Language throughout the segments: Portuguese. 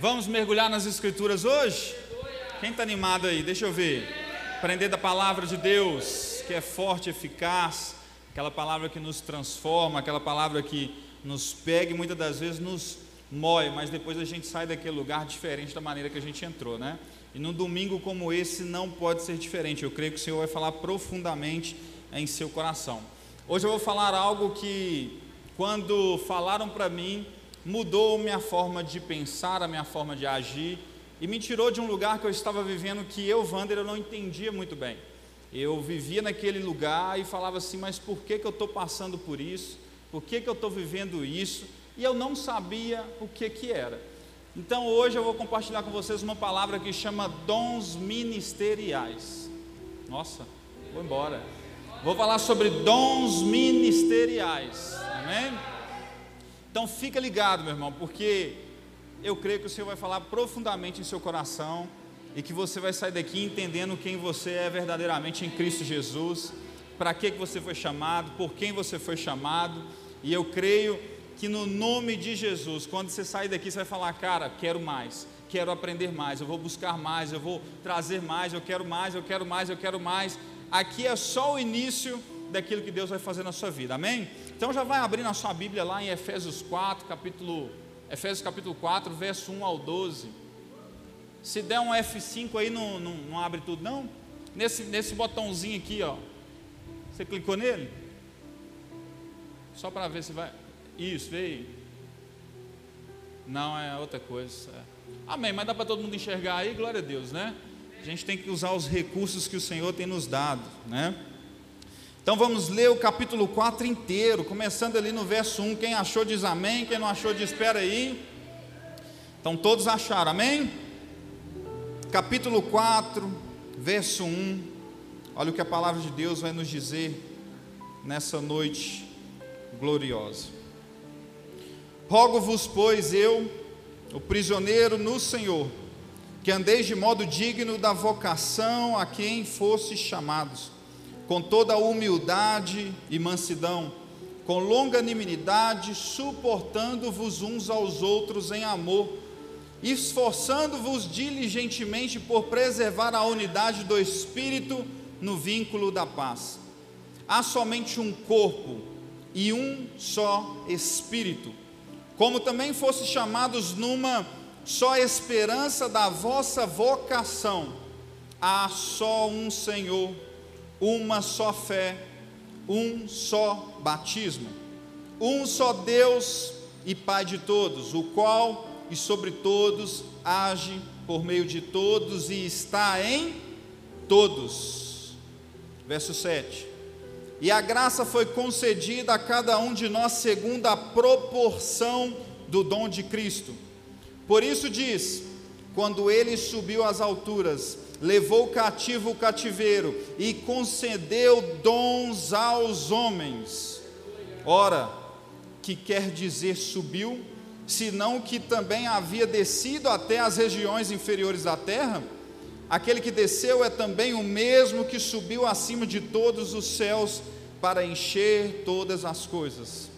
Vamos mergulhar nas Escrituras hoje? Quem está animado aí? Deixa eu ver. Aprender da palavra de Deus, que é forte, eficaz, aquela palavra que nos transforma, aquela palavra que nos pega e muitas das vezes nos mói, mas depois a gente sai daquele lugar diferente da maneira que a gente entrou, né? E num domingo como esse não pode ser diferente. Eu creio que o Senhor vai falar profundamente em seu coração. Hoje eu vou falar algo que, quando falaram para mim, mudou minha forma de pensar, a minha forma de agir e me tirou de um lugar que eu estava vivendo que eu, Wander, eu não entendia muito bem. Eu vivia naquele lugar e falava assim, mas por que, que eu estou passando por isso? Por que, que eu estou vivendo isso? E eu não sabia o que, que era. Então hoje eu vou compartilhar com vocês uma palavra que chama dons ministeriais. Nossa, vou embora. Vou falar sobre dons ministeriais. Amém? Então fica ligado, meu irmão, porque eu creio que o Senhor vai falar profundamente em seu coração e que você vai sair daqui entendendo quem você é verdadeiramente em Cristo Jesus, para que, que você foi chamado, por quem você foi chamado, e eu creio que no nome de Jesus, quando você sair daqui, você vai falar, cara, quero mais, quero aprender mais, eu vou buscar mais, eu vou trazer mais, eu quero mais, eu quero mais, eu quero mais. Aqui é só o início daquilo que Deus vai fazer na sua vida, amém? Então já vai abrir na sua Bíblia lá em Efésios 4, capítulo, Efésios capítulo 4, verso 1 ao 12. Se der um F5 aí, não, não, não abre tudo, não? Nesse, nesse botãozinho aqui, ó. Você clicou nele? Só para ver se vai. Isso, veio. Não, é outra coisa. É. Amém, mas dá para todo mundo enxergar aí, glória a Deus, né? A gente tem que usar os recursos que o Senhor tem nos dado, né? Então vamos ler o capítulo 4 inteiro, começando ali no verso 1. Quem achou diz amém, quem não achou diz espera aí. Então todos acharam, amém? Capítulo 4, verso 1. Olha o que a palavra de Deus vai nos dizer nessa noite gloriosa. Rogo-vos, pois, eu, o prisioneiro no Senhor, que andeis de modo digno da vocação a quem fostes chamados, com toda humildade e mansidão, com longanimidade, suportando-vos uns aos outros em amor, esforçando-vos diligentemente por preservar a unidade do Espírito no vínculo da paz. Há somente um corpo e um só Espírito como também fosse chamados numa só esperança da vossa vocação, há só um Senhor, uma só fé, um só batismo, um só Deus e Pai de todos, o qual e sobre todos age por meio de todos e está em todos. Verso 7. E a graça foi concedida a cada um de nós segundo a proporção do dom de Cristo. Por isso diz: quando ele subiu às alturas, levou cativo o cativeiro e concedeu dons aos homens. Ora, que quer dizer subiu, senão que também havia descido até as regiões inferiores da terra? Aquele que desceu é também o mesmo que subiu acima de todos os céus para encher todas as coisas.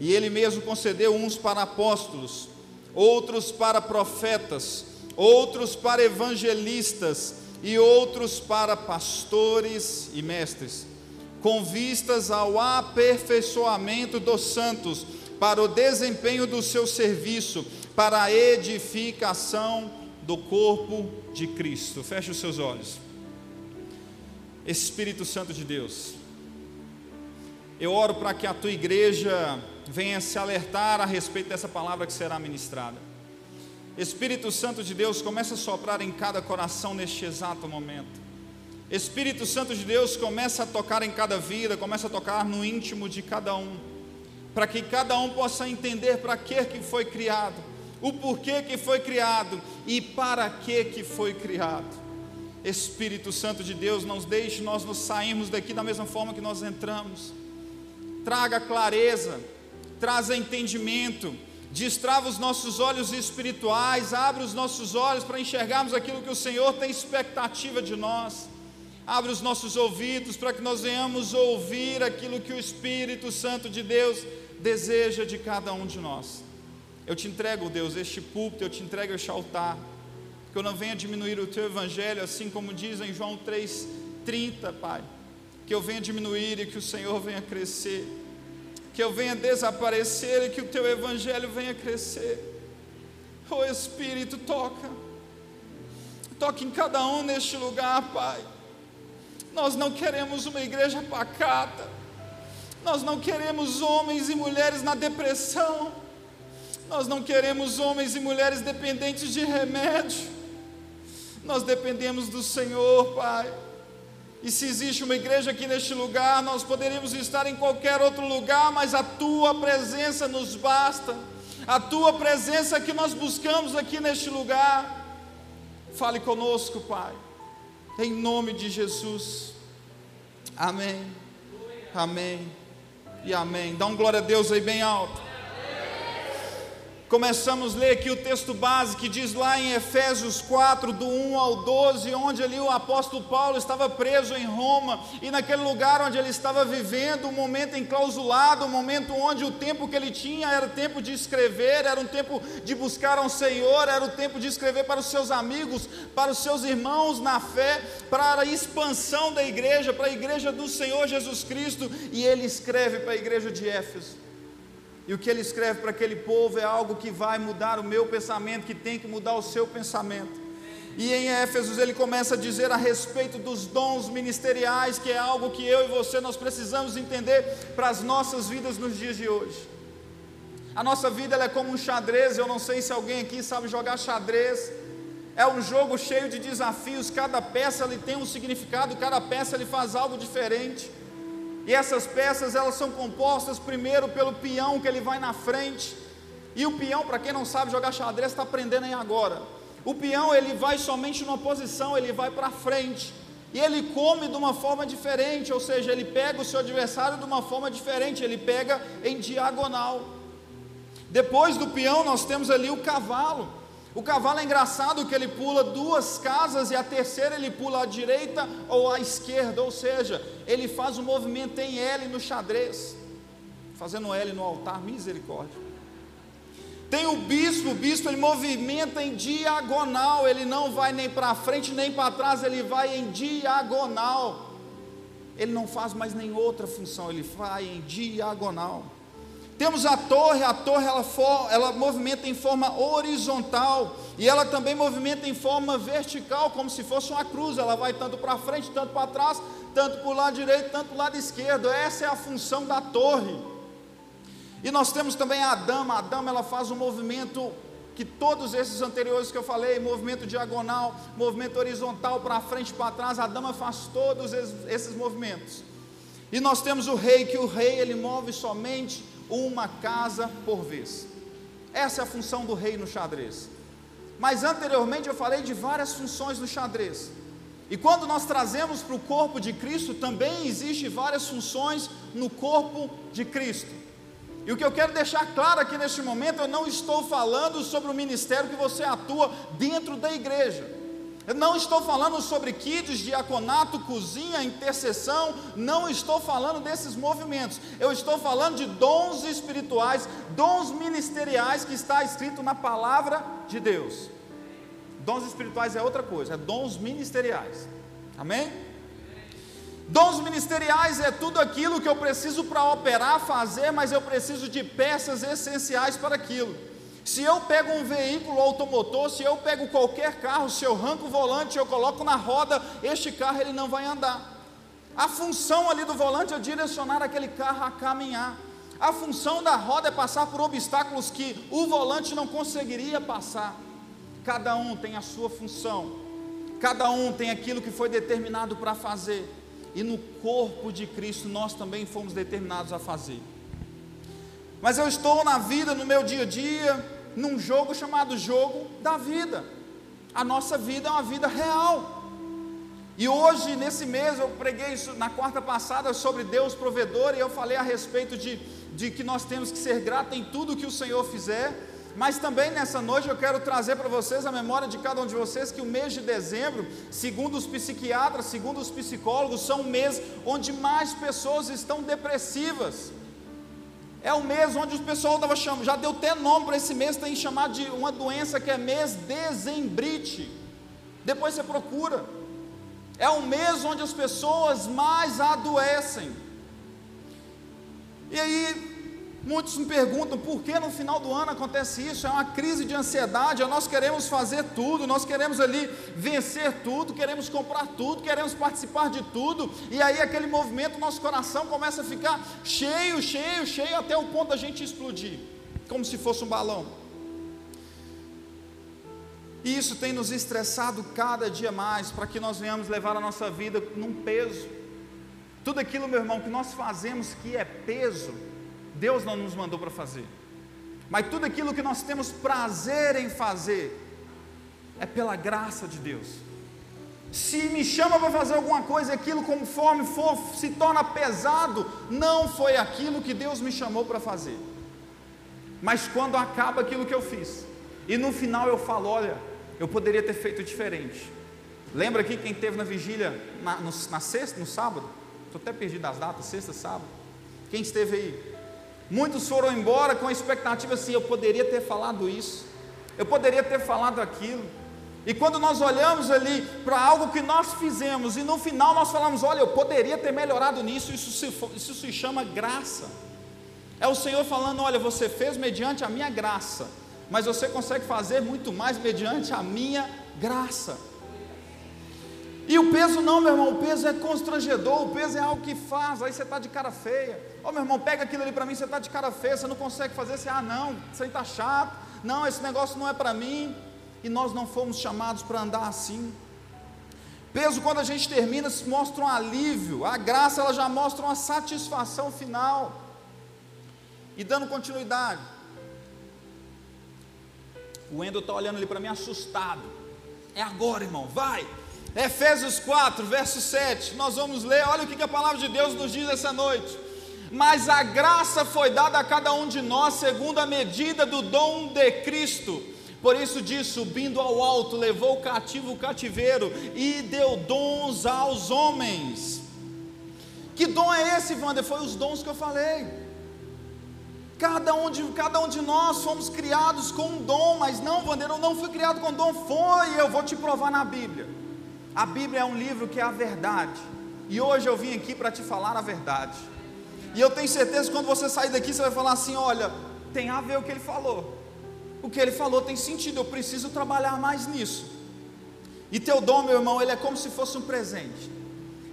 E ele mesmo concedeu uns para apóstolos, outros para profetas, outros para evangelistas e outros para pastores e mestres, com vistas ao aperfeiçoamento dos santos, para o desempenho do seu serviço, para a edificação do corpo de Cristo. Feche os seus olhos. Espírito Santo de Deus, eu oro para que a tua igreja venha se alertar a respeito dessa palavra que será ministrada. Espírito Santo de Deus, comece a soprar em cada coração neste exato momento. Espírito Santo de Deus, comece a tocar em cada vida, comece a tocar no íntimo de cada um, para que cada um possa entender para que que foi criado o porquê que foi criado e para que que foi criado. Espírito Santo de Deus, não deixe nós nos sairmos daqui da mesma forma que nós entramos. Traga clareza, traga entendimento, destrava os nossos olhos espirituais, abre os nossos olhos para enxergarmos aquilo que o Senhor tem expectativa de nós. Abre os nossos ouvidos para que nós venhamos ouvir aquilo que o Espírito Santo de Deus deseja de cada um de nós. Eu te entrego, Deus, este púlpito, eu te entrego este altar. Que eu não venha diminuir o teu evangelho, assim como diz em João 3,30, Pai. Que eu venha diminuir e que o Senhor venha crescer. Que eu venha desaparecer e que o teu evangelho venha crescer. Oh Espírito, toca. Toque em cada um neste lugar, Pai. Nós não queremos uma igreja pacata. Nós não queremos homens e mulheres na depressão. Nós não queremos homens e mulheres dependentes de remédio. Nós dependemos do Senhor, Pai. E se existe uma igreja aqui neste lugar, nós poderíamos estar em qualquer outro lugar, mas a tua presença nos basta. A tua presença que nós buscamos aqui neste lugar. Fale conosco, Pai. Em nome de Jesus. Amém. Amém. E amém. Dá um glória a Deus aí bem alto. Começamos a ler aqui o texto base que diz lá em Efésios 4, do 1 ao 12, onde ali o apóstolo Paulo estava preso em Roma, e naquele lugar onde ele estava vivendo, um momento enclausulado, um momento onde o tempo que ele tinha era o tempo de escrever, era um tempo de buscar ao Senhor, era o tempo de escrever para os seus amigos, para os seus irmãos na fé, para a expansão da igreja, para a igreja do Senhor Jesus Cristo, e ele escreve para a igreja de Éfeso. E o que ele escreve para aquele povo é algo que vai mudar o meu pensamento, que tem que mudar o seu pensamento. E em Éfesos ele começa a dizer a respeito dos dons ministeriais, que é algo que eu e você nós precisamos entender para as nossas vidas nos dias de hoje. A nossa vida é como um xadrez, eu não sei se alguém aqui sabe jogar xadrez. É um jogo cheio de desafios, cada peça ele tem um significado, cada peça ele faz algo diferente. E essas peças elas são compostas primeiro pelo peão que ele vai na frente. E o peão, para quem não sabe jogar xadrez, está aprendendo aí agora. O peão ele vai somente numa posição, ele vai para frente. E ele come de uma forma diferente, ou seja, ele pega o seu adversário de uma forma diferente, ele pega em diagonal. Depois do peão, nós temos ali o cavalo. O cavalo é engraçado que ele pula duas casas e a terceira ele pula à direita ou à esquerda, ou seja, ele faz um movimento em L no xadrez, fazendo L no altar, misericórdia. Tem o bispo, o bispo ele movimenta em diagonal, ele não vai nem para frente nem para trás, ele vai em diagonal. Ele não faz mais nenhuma outra função, ele vai em diagonal. Temos a torre, a torre ela, for, ela movimenta em forma horizontal e ela também movimenta em forma vertical, como se fosse uma cruz. Ela vai tanto para frente, tanto para trás, tanto para o lado direito, tanto para o lado esquerdo. Essa é a função da torre. E nós temos também a dama. A dama ela faz um movimento que todos esses anteriores que eu falei, movimento diagonal, movimento horizontal para frente, para trás, a dama faz todos esses movimentos. E nós temos o rei, que o rei ele move somente uma casa por vez. Essa é a função do rei no xadrez. Mas anteriormente eu falei de várias funções no xadrez. E quando nós trazemos para o corpo de Cristo, também existe várias funções no corpo de Cristo. E o que eu quero deixar claro aqui neste momento, eu não estou falando sobre o ministério que você atua dentro da igreja. Eu não estou falando sobre kids, diaconato, cozinha, intercessão, não estou falando desses movimentos. Eu estou falando de dons espirituais, dons ministeriais que está escrito na palavra de Deus. Dons espirituais é outra coisa, é dons ministeriais. Amém? Dons ministeriais é tudo aquilo que eu preciso para operar, fazer, mas eu preciso de peças essenciais para aquilo. Se eu pego um veículo automotor, se eu pego qualquer carro, se eu arranco o volante, eu coloco na roda, este carro ele não vai andar. A função ali do volante é direcionar aquele carro a caminhar. A função da roda é passar por obstáculos que o volante não conseguiria passar. Cada um tem a sua função. Cada um tem aquilo que foi determinado para fazer. E no corpo de Cristo nós também fomos determinados a fazer. Mas eu estou na vida, no meu dia a dia, num jogo chamado jogo da vida. A nossa vida é uma vida real. E hoje, nesse mês, eu preguei isso na quarta passada sobre Deus provedor, e eu falei a respeito de, de que nós temos que ser gratos em tudo que o Senhor fizer. Mas também nessa noite eu quero trazer para vocês a memória de cada um de vocês que o mês de dezembro, segundo os psiquiatras, segundo os psicólogos, são um mês onde mais pessoas estão depressivas É o mês onde o pessoal estava chamando, já deu até nome para esse mês, tem chamado de uma doença que é mês dezembrite. Depois você procura. É o mês onde as pessoas mais adoecem. E aí, Muitos me perguntam por que no final do ano acontece isso. É uma crise de ansiedade. Nós queremos fazer tudo, nós queremos ali vencer tudo, queremos comprar tudo, queremos participar de tudo. E aí aquele movimento, nosso coração começa a ficar cheio, cheio, cheio, até o ponto da gente explodir, como se fosse um balão. E isso tem nos estressado cada dia mais, para que nós venhamos levar a nossa vida num peso. Tudo aquilo, meu irmão, que nós fazemos que é peso, Deus não nos mandou para fazer. Mas tudo aquilo que nós temos prazer em fazer é pela graça de Deus. Se me chama para fazer alguma coisa, aquilo conforme for se torna pesado, não foi aquilo que Deus me chamou para fazer. Mas quando acaba aquilo que eu fiz, e no final eu falo, olha, eu poderia ter feito diferente. Lembra aqui quem teve na vigília na, no, na sexta, no sábado? Estou até perdido das datas, sexta, sábado. Quem esteve aí? Muitos foram embora com a expectativa assim: eu poderia ter falado isso, eu poderia ter falado aquilo. E quando nós olhamos ali para algo que nós fizemos e no final nós falamos: olha, eu poderia ter melhorado nisso, isso se, isso se chama graça. É o Senhor falando: olha, você fez mediante a minha graça, mas você consegue fazer muito mais mediante a minha graça. E o peso não, meu irmão, o peso é constrangedor, o peso é algo que faz, aí você está de cara feia. Ô oh, meu irmão, pega aquilo ali para mim, você está de cara feia, você não consegue fazer, você, ah não, aí está chato, não, esse negócio não é para mim. E nós não fomos chamados para andar assim. Peso, quando a gente termina, mostra um alívio, a graça ela já mostra uma satisfação final. E dando continuidade, o Wendel está olhando ali para mim assustado. É agora, irmão, vai. Efésios 4, verso 7, nós vamos ler, olha o que a palavra de Deus nos diz essa noite. Mas a graça foi dada a cada um de nós segundo a medida do dom de Cristo. Por isso diz, subindo ao alto, levou cativo o cativeiro e deu dons aos homens. Que dom é esse, Wander? Foi os dons que eu falei. Cada um, de, cada um de nós fomos criados com um dom, mas não, Wander, eu não fui criado com dom, foi, eu vou te provar na Bíblia. A Bíblia é um livro que é a verdade. E hoje eu vim aqui para te falar a verdade. E eu tenho certeza que quando você sair daqui, você vai falar assim: olha, tem a ver o que ele falou. O que ele falou tem sentido, eu preciso trabalhar mais nisso. E teu dom, meu irmão, ele é como se fosse um presente.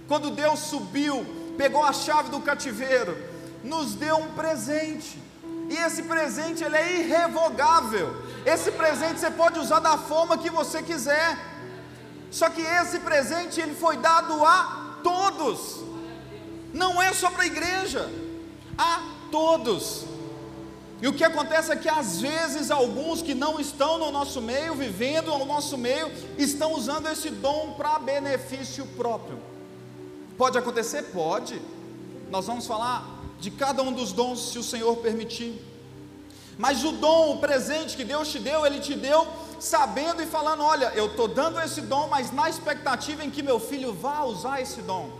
Quando Deus subiu, pegou a chave do cativeiro, nos deu um presente. E esse presente ele é irrevogável. Esse presente você pode usar da forma que você quiser. Só que esse presente ele foi dado a todos. Não é só para a igreja, a todos. E o que acontece é que às vezes alguns que não estão no nosso meio, vivendo no nosso meio, estão usando esse dom para benefício próprio. Pode acontecer? Pode. Nós vamos falar de cada um dos dons, se o Senhor permitir. Mas o dom, o presente que Deus te deu, Ele te deu sabendo e falando: olha, eu estou dando esse dom, mas na expectativa em que meu filho vá usar esse dom.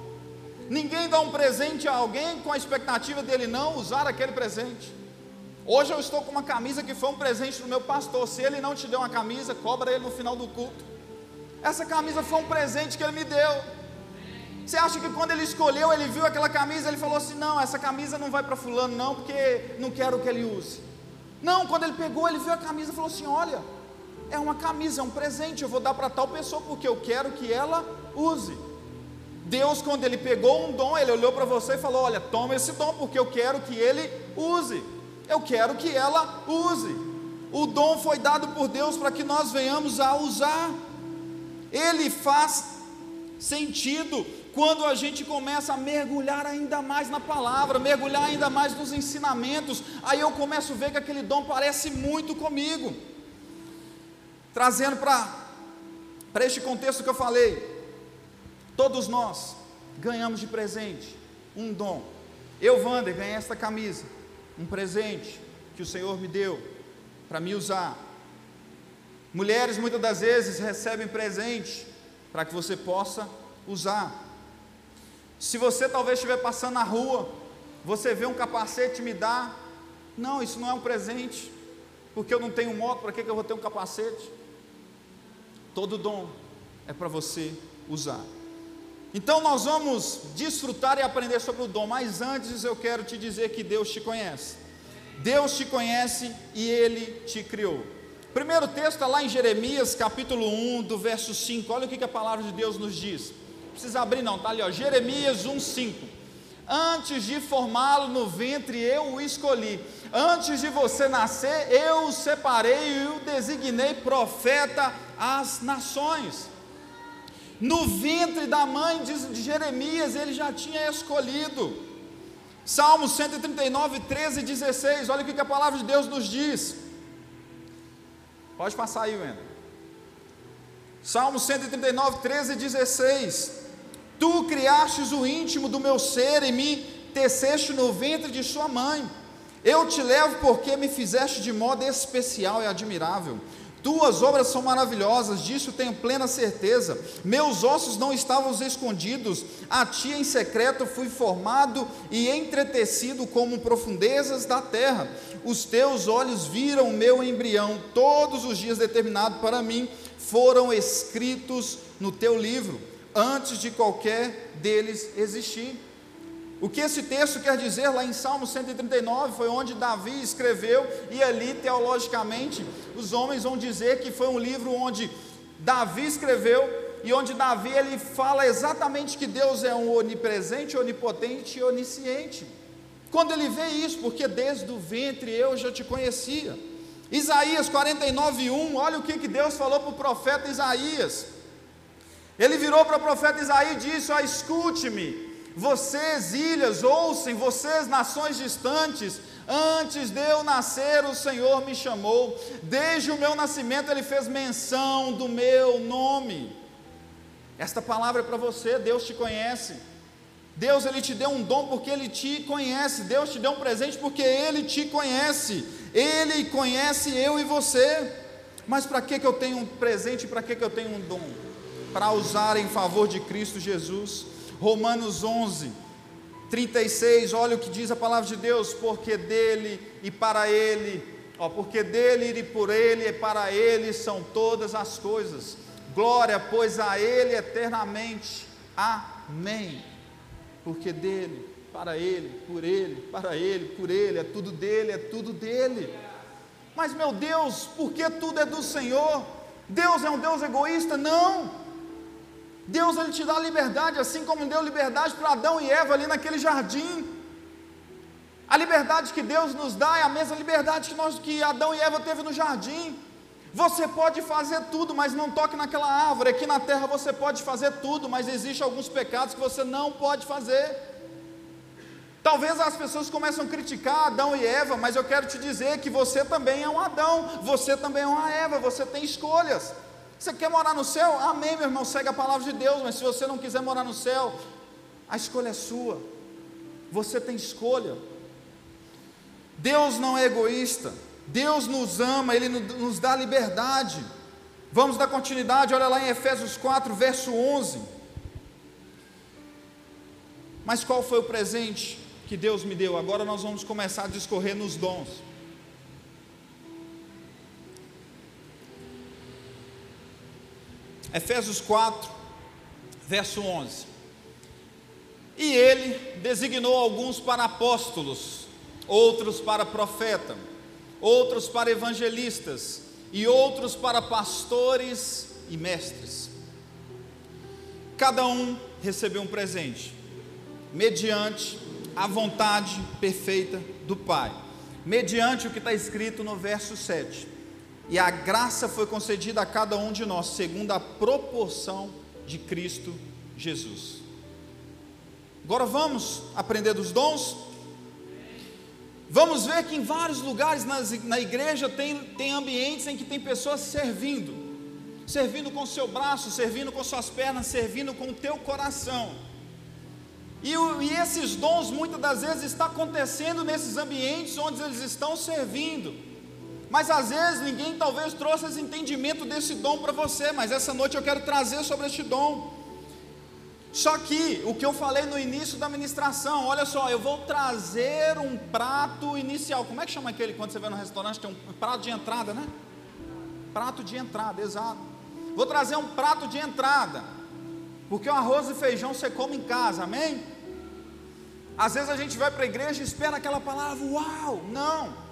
Ninguém dá um presente a alguém com a expectativa dele não usar aquele presente. Hoje eu estou com uma camisa que foi um presente do meu pastor. Se ele não te deu uma camisa, cobra ele no final do culto. Essa camisa foi um presente que ele me deu. Você acha que quando ele escolheu, ele viu aquela camisa, ele falou assim: não, essa camisa não vai para fulano, não, porque não quero que ele use. Não, quando ele pegou, ele viu a camisa e falou assim: olha, é uma camisa, é um presente, eu vou dar para tal pessoa porque eu quero que ela use. Deus, quando ele pegou um dom, ele olhou para você e falou: Olha, toma esse dom porque eu quero que ele use, eu quero que ela use. O dom foi dado por Deus para que nós venhamos a usar. Ele faz sentido quando a gente começa a mergulhar ainda mais na palavra, mergulhar ainda mais nos ensinamentos. Aí eu começo a ver que aquele dom parece muito comigo trazendo para este contexto que eu falei, todos nós ganhamos de presente um dom. Eu, Wander, ganhei esta camisa, um presente que o Senhor me deu para me usar. Mulheres muitas das vezes recebem presente para que você possa usar. Se você talvez estiver passando na rua, você vê um capacete me dá, Não, isso não é um presente, porque eu não tenho moto, para que eu vou ter um capacete? Todo dom é para você usar. Então nós vamos desfrutar e aprender sobre o dom, mas antes eu quero te dizer que Deus te conhece. Deus te conhece e Ele te criou. Primeiro texto está lá em Jeremias, capítulo 1, do verso 5. Olha o que a palavra de Deus nos diz. Precisa abrir, não, está ali, ó. Jeremias 1, 5. Antes de formá-lo no ventre, eu o escolhi. Antes de você nascer, eu o separei e o designei profeta às nações. No ventre da mãe de Jeremias, ele já tinha escolhido. Salmo 139, 13 e 16. Olha o que a palavra de Deus nos diz. Pode passar aí, Wendel. Salmo 139, 13 e 16. Tu criastes o íntimo do meu ser e me teceste no ventre de sua mãe. Eu te levo porque me fizeste de modo especial e admirável. Tuas obras são maravilhosas, disso tenho plena certeza. Meus ossos não estavam escondidos, a ti em secreto fui formado e entretecido como profundezas da terra. Os teus olhos viram o meu embrião, todos os dias determinados para mim foram escritos no teu livro, antes de qualquer deles existir. O que esse texto quer dizer lá em Salmo 139 foi onde Davi escreveu, e ali teologicamente os homens vão dizer que foi um livro onde Davi escreveu e onde Davi ele fala exatamente que Deus é um onipresente, onipotente e onisciente. Quando ele vê isso, porque desde o ventre eu já te conhecia. Isaías 49:1, olha o que, que Deus falou para o profeta Isaías. Ele virou para o profeta Isaías e disse: escute-me, vocês, ilhas, ouçam, vocês, nações distantes, antes de eu nascer, o Senhor me chamou, desde o meu nascimento, Ele fez menção do meu nome. Esta palavra é para você, Deus te conhece. Deus ele te deu um dom porque ele te conhece. Deus te deu um presente porque ele te conhece. Ele conhece eu e você. Mas para que, que eu tenho um presente? Para que, que eu tenho um dom? Para usar em favor de Cristo Jesus. Romanos 11, 36, olha o que diz a palavra de Deus: porque dele e para ele, ó, porque dele e por ele e para ele são todas as coisas. Glória, pois a ele eternamente. Amém. Porque dele, para ele, por ele, para ele, por ele, é tudo dele, é tudo dele. Mas meu Deus, por que tudo é do Senhor? Deus é um Deus egoísta? Não. Deus ele te dá liberdade, assim como deu liberdade para Adão e Eva ali naquele jardim. A liberdade que Deus nos dá é a mesma liberdade que, nós, que Adão e Eva teve no jardim. Você pode fazer tudo, mas não toque naquela árvore. Aqui na terra você pode fazer tudo, mas existem alguns pecados que você não pode fazer. Talvez as pessoas começam a criticar Adão e Eva, mas eu quero te dizer que você também é um Adão, você também é uma Eva, você tem escolhas. Você quer morar no céu? Amém, meu irmão, segue a palavra de Deus, mas se você não quiser morar no céu, a escolha é sua. Você tem escolha. Deus não é egoísta. Deus nos ama, Ele nos dá liberdade. Vamos dar continuidade, olha lá em Efésios 4, verso 11. Mas qual foi o presente que Deus me deu? Agora nós vamos começar a discorrer nos dons. Efésios 4, verso 11. E ele designou alguns para apóstolos, outros para profeta, outros para evangelistas e outros para pastores e mestres. Cada um recebeu um presente, mediante a vontade perfeita do Pai, mediante o que está escrito no verso 7 e a graça foi concedida a cada um de nós, segundo a proporção de Cristo Jesus. Agora vamos aprender dos dons? Vamos ver que em vários lugares nas, na igreja tem, tem ambientes em que tem pessoas servindo, servindo com seu braço, servindo com suas pernas, servindo com o teu coração. E, e esses dons muitas das vezes estão acontecendo nesses ambientes onde eles estão servindo. Mas às vezes ninguém talvez trouxe esse entendimento desse dom para você, mas essa noite eu quero trazer sobre este dom. Só que o que eu falei no início da ministração, olha só, eu vou trazer um prato inicial. Como é que chama aquele quando você vai no restaurante tem um prato de entrada, né? Prato de entrada, exato. Vou trazer um prato de entrada. Porque o arroz e feijão você come em casa, amém? Às vezes a gente vai para a igreja e espera aquela palavra, uau! Não!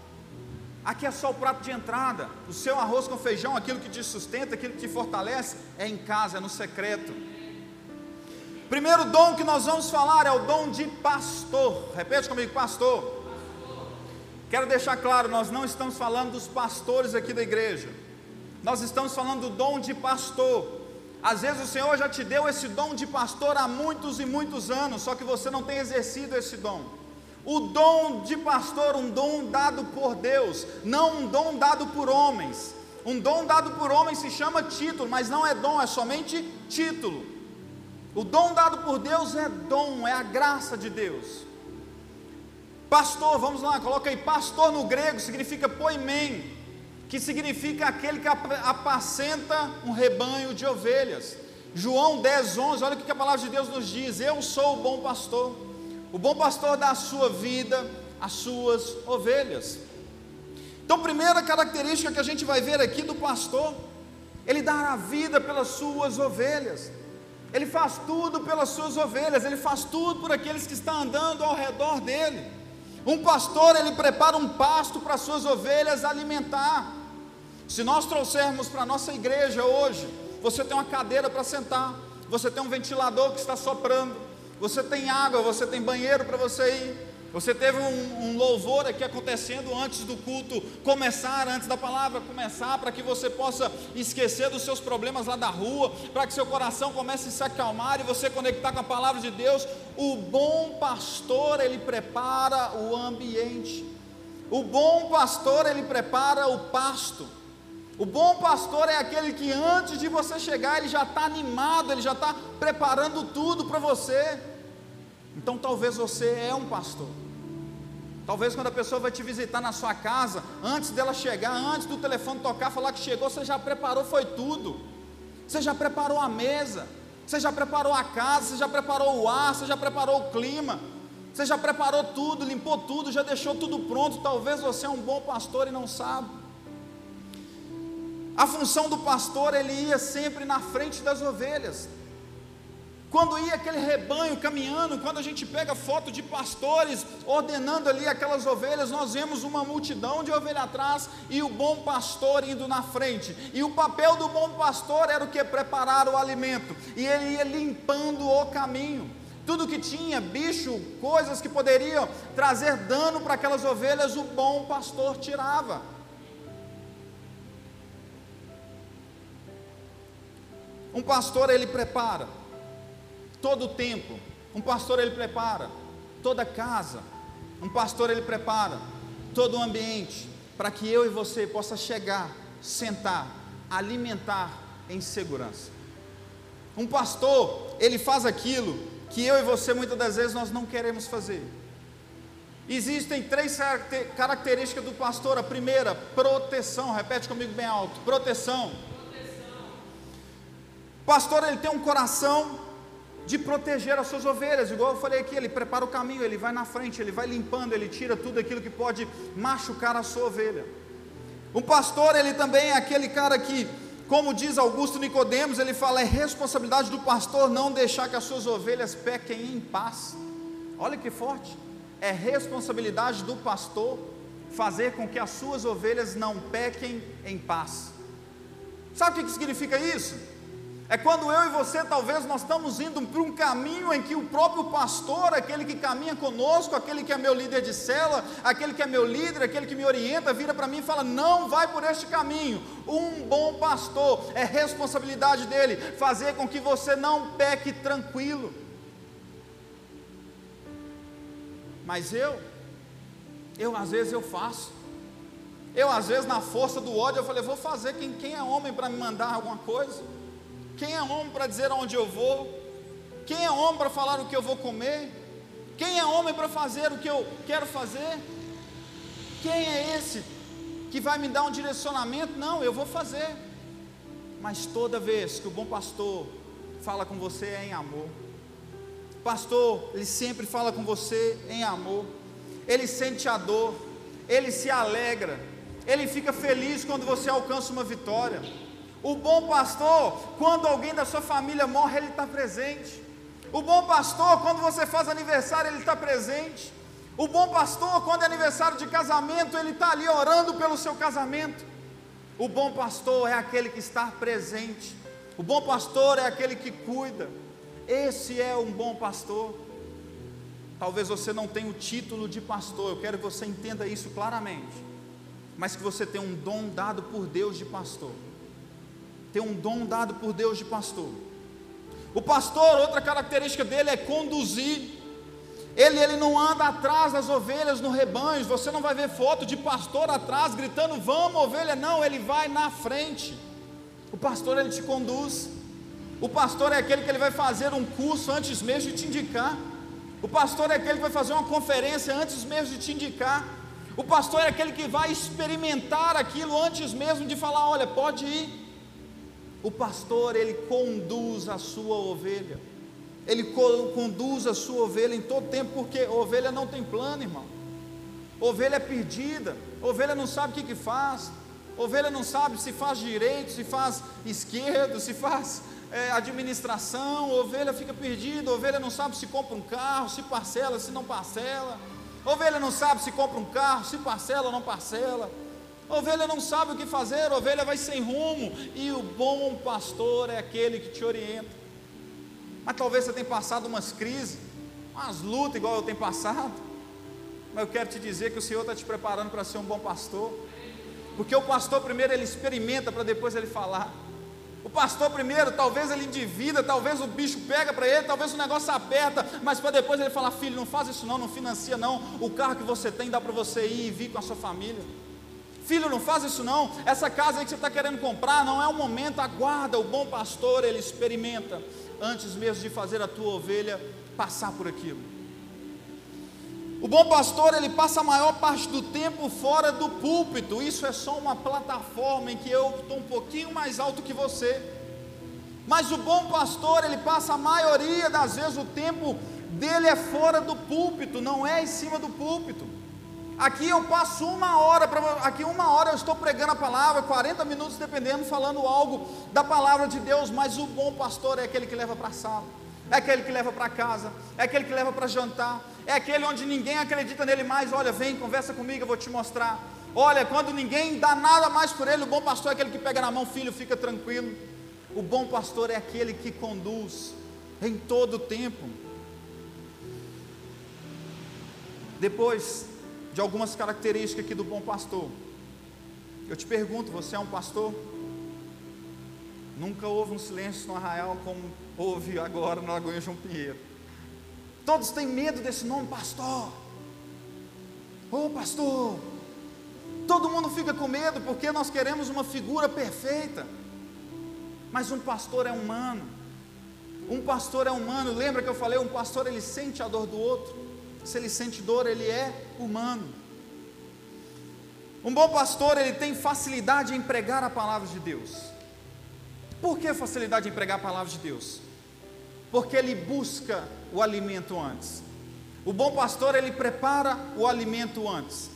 Aqui é só o prato de entrada. O seu arroz com feijão, aquilo que te sustenta, aquilo que te fortalece, é em casa, é no secreto. Primeiro dom que nós vamos falar é o dom de pastor. Repete comigo, pastor. Quero deixar claro, nós não estamos falando dos pastores aqui da igreja. Nós estamos falando do dom de pastor. Às vezes o Senhor já te deu esse dom de pastor há muitos e muitos anos, só que você não tem exercido esse dom. O dom de pastor, um dom dado por Deus, não um dom dado por homens. Um dom dado por homens se chama título, mas não é dom, é somente título. O dom dado por Deus é dom, é a graça de Deus. Pastor, vamos lá, coloca aí, pastor no grego significa poimen, que significa aquele que apacenta um rebanho de ovelhas. João 10, 11, olha o que a palavra de Deus nos diz: Eu sou o bom pastor. O bom pastor dá a sua vida às suas ovelhas. Então, primeira característica que a gente vai ver aqui do pastor, ele dá a vida pelas suas ovelhas. Ele faz tudo pelas suas ovelhas, ele faz tudo por aqueles que estão andando ao redor dele. Um pastor, ele prepara um pasto para as suas ovelhas alimentar. Se nós trouxermos para a nossa igreja hoje, você tem uma cadeira para sentar, você tem um ventilador que está soprando, você tem água, você tem banheiro para você ir, você teve um, um, louvor aqui acontecendo antes do culto começar, antes da palavra começar, para que você possa esquecer dos seus problemas lá da rua, para que seu coração comece a se acalmar e você conectar com a palavra de Deus. O bom pastor, ele prepara o ambiente. O bom pastor, ele prepara o pasto. O bom pastor é aquele que antes de você chegar, ele já está animado, ele já está preparando tudo para você. Então talvez você é um pastor. Talvez quando a pessoa vai te visitar na sua casa, antes dela chegar, antes do telefone tocar, falar que chegou, você já preparou, foi tudo. Você já preparou a mesa, você já preparou a casa, você já preparou o ar, você já preparou o clima, você já preparou tudo, limpou tudo, já deixou tudo pronto. Talvez você é um bom pastor e não sabe. A função do pastor, ele ia sempre na frente das ovelhas. Quando ia aquele rebanho caminhando, quando a gente pega foto de pastores ordenando ali aquelas ovelhas, nós vemos uma multidão de ovelha atrás e o bom pastor indo na frente. E o papel do bom pastor era o que? Preparar o alimento. E ele ia limpando o caminho. Tudo que tinha, bicho, coisas que poderiam trazer dano para aquelas ovelhas, o bom pastor tirava. Um pastor ele prepara todo o tempo. Um pastor ele prepara toda a casa. Um pastor ele prepara todo o ambiente para que eu e você possa chegar, sentar, alimentar em segurança. Um pastor, ele faz aquilo que eu e você muitas das vezes nós não queremos fazer. Existem três características do pastor. A primeira, proteção. Repete comigo bem alto. Proteção. proteção. O pastor ele tem um coração de proteger as suas ovelhas, igual eu falei aqui, ele prepara o caminho, ele vai na frente, ele vai limpando, ele tira tudo aquilo que pode machucar a sua ovelha. O pastor, ele também é aquele cara que, como diz Augusto Nicodemos, ele fala, é responsabilidade do pastor não deixar que as suas ovelhas pequem em paz. Olha que forte. É responsabilidade do pastor fazer com que as suas ovelhas não pequem em paz. Sabe o que significa isso? É quando eu e você, talvez, nós estamos indo para um caminho em que o próprio pastor, aquele que caminha conosco, aquele que é meu líder de cela, aquele que é meu líder, aquele que me orienta, vira para mim e fala: não vai por este caminho. Um bom pastor, é responsabilidade dele fazer com que você não peque tranquilo. Mas eu, eu às vezes eu faço. Eu às vezes na força do ódio eu falei, vou fazer quem, quem é homem para me mandar alguma coisa? Quem é homem para dizer aonde eu vou? Quem é homem para falar o que eu vou comer? Quem é homem para fazer o que eu quero fazer? Quem é esse que vai me dar um direcionamento? Não, eu vou fazer. Mas toda vez que o bom pastor fala com você é em amor. pastor, ele sempre fala com você em amor, ele sente a dor, ele se alegra, ele fica feliz quando você alcança uma vitória. O bom pastor, quando alguém da sua família morre, ele está presente. O bom pastor, quando você faz aniversário, ele está presente. O bom pastor, quando é aniversário de casamento, ele está ali orando pelo seu casamento. O bom pastor é aquele que está presente. O bom pastor é aquele que cuida. Esse é um bom pastor. Talvez você não tenha o título de pastor, eu quero que você entenda isso claramente. Mas que você tenha um dom dado por Deus de pastor. Tem um dom dado por Deus de pastor. O pastor, outra característica dele é conduzir. Ele, ele não anda atrás das ovelhas no rebanho. Você não vai ver foto de pastor atrás gritando: Vamos, ovelha. Não, ele vai na frente. O pastor, ele te conduz. O pastor é aquele que ele vai fazer um curso antes mesmo de te indicar. O pastor é aquele que vai fazer uma conferência antes mesmo de te indicar. O pastor é aquele que vai experimentar aquilo antes mesmo de falar: Olha, pode ir. O pastor, ele conduz a sua ovelha. Ele conduz a sua ovelha em todo tempo, porque ovelha não tem plano, irmão. Ovelha é perdida, ovelha não sabe o que, que faz, ovelha não sabe se faz direito, se faz esquerdo, se faz é, administração, ovelha fica perdida, ovelha não sabe se compra um carro, se parcela, se não parcela, ovelha não sabe se compra um carro, se parcela ou não parcela, ovelha não sabe o que fazer, ovelha vai sem rumo, e o bom pastor é aquele que te orienta. Mas talvez você tenha passado umas crises, umas lutas igual eu tenho passado. Mas eu quero te dizer que o Senhor está te preparando para ser um bom pastor. Porque o pastor primeiro ele experimenta para depois ele falar. O pastor primeiro, talvez ele endivida, talvez o bicho pega para ele, talvez o negócio aperta, mas para depois ele falar, filho, não faz isso não, não financia não, o carro que você tem dá para você ir e vir com a sua família. Filho, não faz isso não, essa casa aí que você está querendo comprar, não é o momento, aguarda, o bom pastor, ele experimenta, antes mesmo de fazer a tua ovelha passar por aquilo. O bom pastor, ele passa a maior parte do tempo fora do púlpito. Isso é só uma plataforma em que eu estou um pouquinho mais alto que você. Mas o bom pastor, ele passa a maioria das vezes o tempo dele é fora do púlpito, não é em cima do púlpito. Aqui eu passo uma hora, pra, aqui uma hora eu estou pregando a palavra, 40 minutos dependendo, falando algo da palavra de Deus, mas o bom pastor é aquele que leva para a sala, é aquele que leva para casa, é aquele que leva para jantar, é aquele onde ninguém acredita nele mais. Olha, vem, conversa comigo, eu vou te mostrar. Olha, quando ninguém dá nada mais por ele, o bom pastor é aquele que pega na mão, filho, fica tranquilo. O bom pastor é aquele que conduz em todo o tempo. Depois, de algumas características aqui do bom pastor. Eu te pergunto, você é um pastor? Nunca houve um silêncio no arraial como houve agora na Lagoinha João Pinheiro. Todos têm medo desse nome, pastor. Ô oh, pastor. Todo mundo fica com medo porque nós queremos uma figura perfeita. Mas um pastor é humano. Um pastor é humano. Lembra que eu falei, um pastor ele sente a dor do outro se ele sente dor, ele é humano. Um bom pastor, ele tem facilidade em pregar a palavra de Deus. Por que facilidade em pregar a palavra de Deus? Porque ele busca o alimento antes. O bom pastor, ele prepara o alimento antes.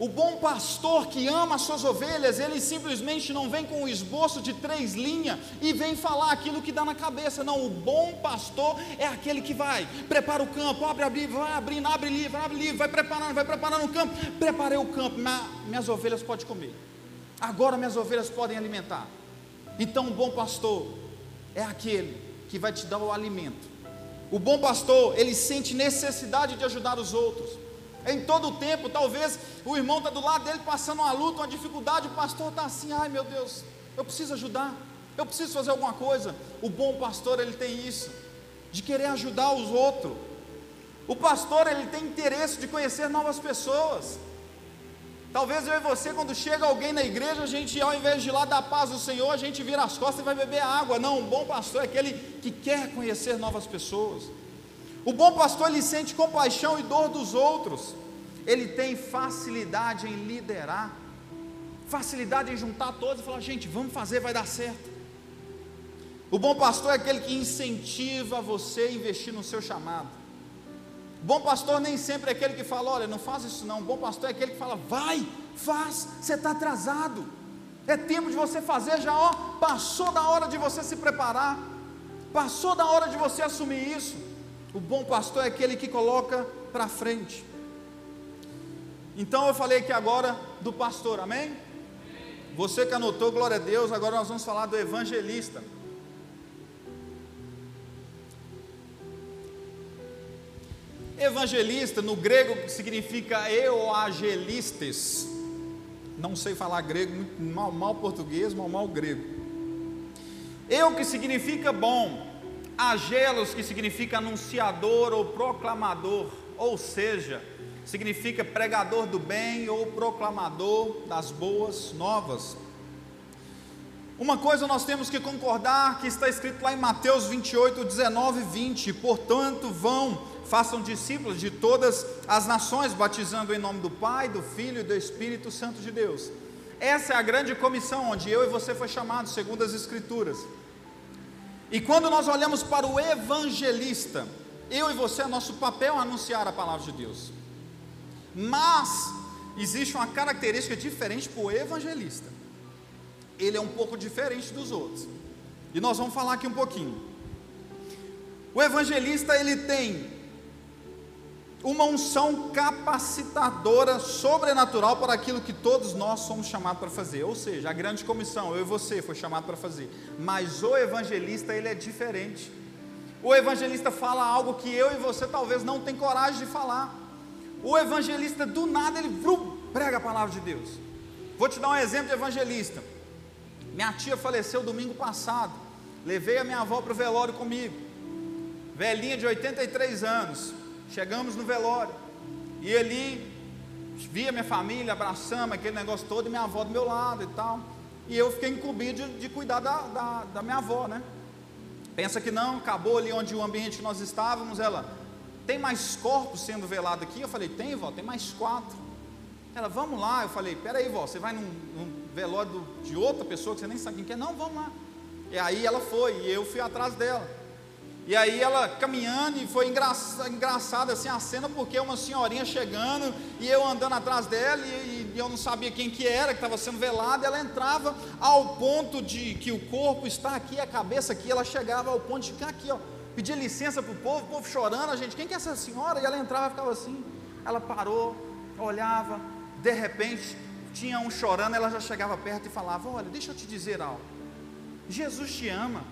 O bom pastor que ama as suas ovelhas, ele simplesmente não vem com o esboço de três linhas e vem falar aquilo que dá na cabeça. Não, o bom pastor é aquele que vai, prepara o campo, abre a Bíblia, vai abrindo, abre livro, abre livro, vai preparando, vai preparando o campo. Preparei o campo, minhas ovelhas podem comer. Agora minhas ovelhas podem alimentar. Então o bom pastor é aquele que vai te dar o alimento. O bom pastor, ele sente necessidade de ajudar os outros. Em todo o tempo, talvez o irmão está do lado dele passando uma luta, uma dificuldade, o pastor está assim, ai meu Deus, eu preciso ajudar, eu preciso fazer alguma coisa. O bom pastor, ele tem isso, de querer ajudar os outros. O pastor, ele tem interesse de conhecer novas pessoas. Talvez eu e você, quando chega alguém na igreja, a gente, ao invés de ir lá dar paz ao Senhor, a gente vira as costas e vai beber água. Não, um bom pastor é aquele que quer conhecer novas pessoas. O bom pastor ele sente compaixão e dor dos outros. Ele tem facilidade em liderar, facilidade em juntar todos e falar: gente, vamos fazer, vai dar certo. O bom pastor é aquele que incentiva você a investir no seu chamado. O bom pastor nem sempre é aquele que fala: olha, não faz isso não. O bom pastor é aquele que fala: vai, faz, você está atrasado. É tempo de você fazer já, ó, passou da hora de você se preparar, passou da hora de você assumir isso. O bom pastor é aquele que coloca para frente. Então eu falei aqui agora do pastor, amém? Você que anotou, glória a Deus, agora nós vamos falar do evangelista. Evangelista no grego significa euagelistes. Não sei falar grego, mal, mal português, mal, mal grego. Eu que significa bom, agelos que significa anunciador ou proclamador, ou seja, significa pregador do bem ou proclamador das boas novas. Uma coisa nós temos que concordar que está escrito lá em Mateus 28, 19 e 20: portanto, vão, façam discípulos de todas as nações, batizando em nome do Pai, do Filho e do Espírito Santo de Deus. Essa é a grande comissão onde eu e você foi chamado, segundo as Escrituras. E quando nós olhamos para o evangelista, eu e você, é nosso papel anunciar a palavra de Deus. Mas existe uma característica diferente para o evangelista. Ele é um pouco diferente dos outros. E nós vamos falar aqui um pouquinho. O evangelista ele tem uma unção capacitadora sobrenatural para aquilo que todos nós somos chamados para fazer. Ou seja, a grande comissão, eu e você foi chamado para fazer. Mas o evangelista ele é diferente. O evangelista fala algo que eu e você talvez não tem coragem de falar. O evangelista, do nada, ele vrum, prega a palavra de Deus. Vou te dar um exemplo de evangelista. Minha tia faleceu domingo passado. Levei a minha avó para o velório comigo. Velhinha de 83 anos. Chegamos no velório. E ali, via minha família, abraçamos aquele negócio todo, e minha avó do meu lado e tal. E eu fiquei incumbido de, de cuidar da, da, da minha avó, né? Pensa que não, acabou ali onde o ambiente que nós estávamos, ela tem mais corpos sendo velados aqui? Eu falei, tem, vó, tem mais quatro. Ela, vamos lá. Eu falei, peraí, vó, você vai num, num velório do, de outra pessoa que você nem sabe quem é? Não, vamos lá. E aí ela foi, e eu fui atrás dela. E aí ela caminhando, e foi engraçada, assim a cena, porque uma senhorinha chegando, e eu andando atrás dela, e, e eu não sabia quem que era, que estava sendo velada, ela entrava ao ponto de que o corpo está aqui, a cabeça aqui, ela chegava ao ponto de ficar aqui, ó pedia licença para o povo, o povo chorando, a gente, quem que é essa senhora? E ela entrava e ficava assim. Ela parou, olhava, de repente, tinha um chorando, ela já chegava perto e falava: Olha, deixa eu te dizer algo. Jesus te ama.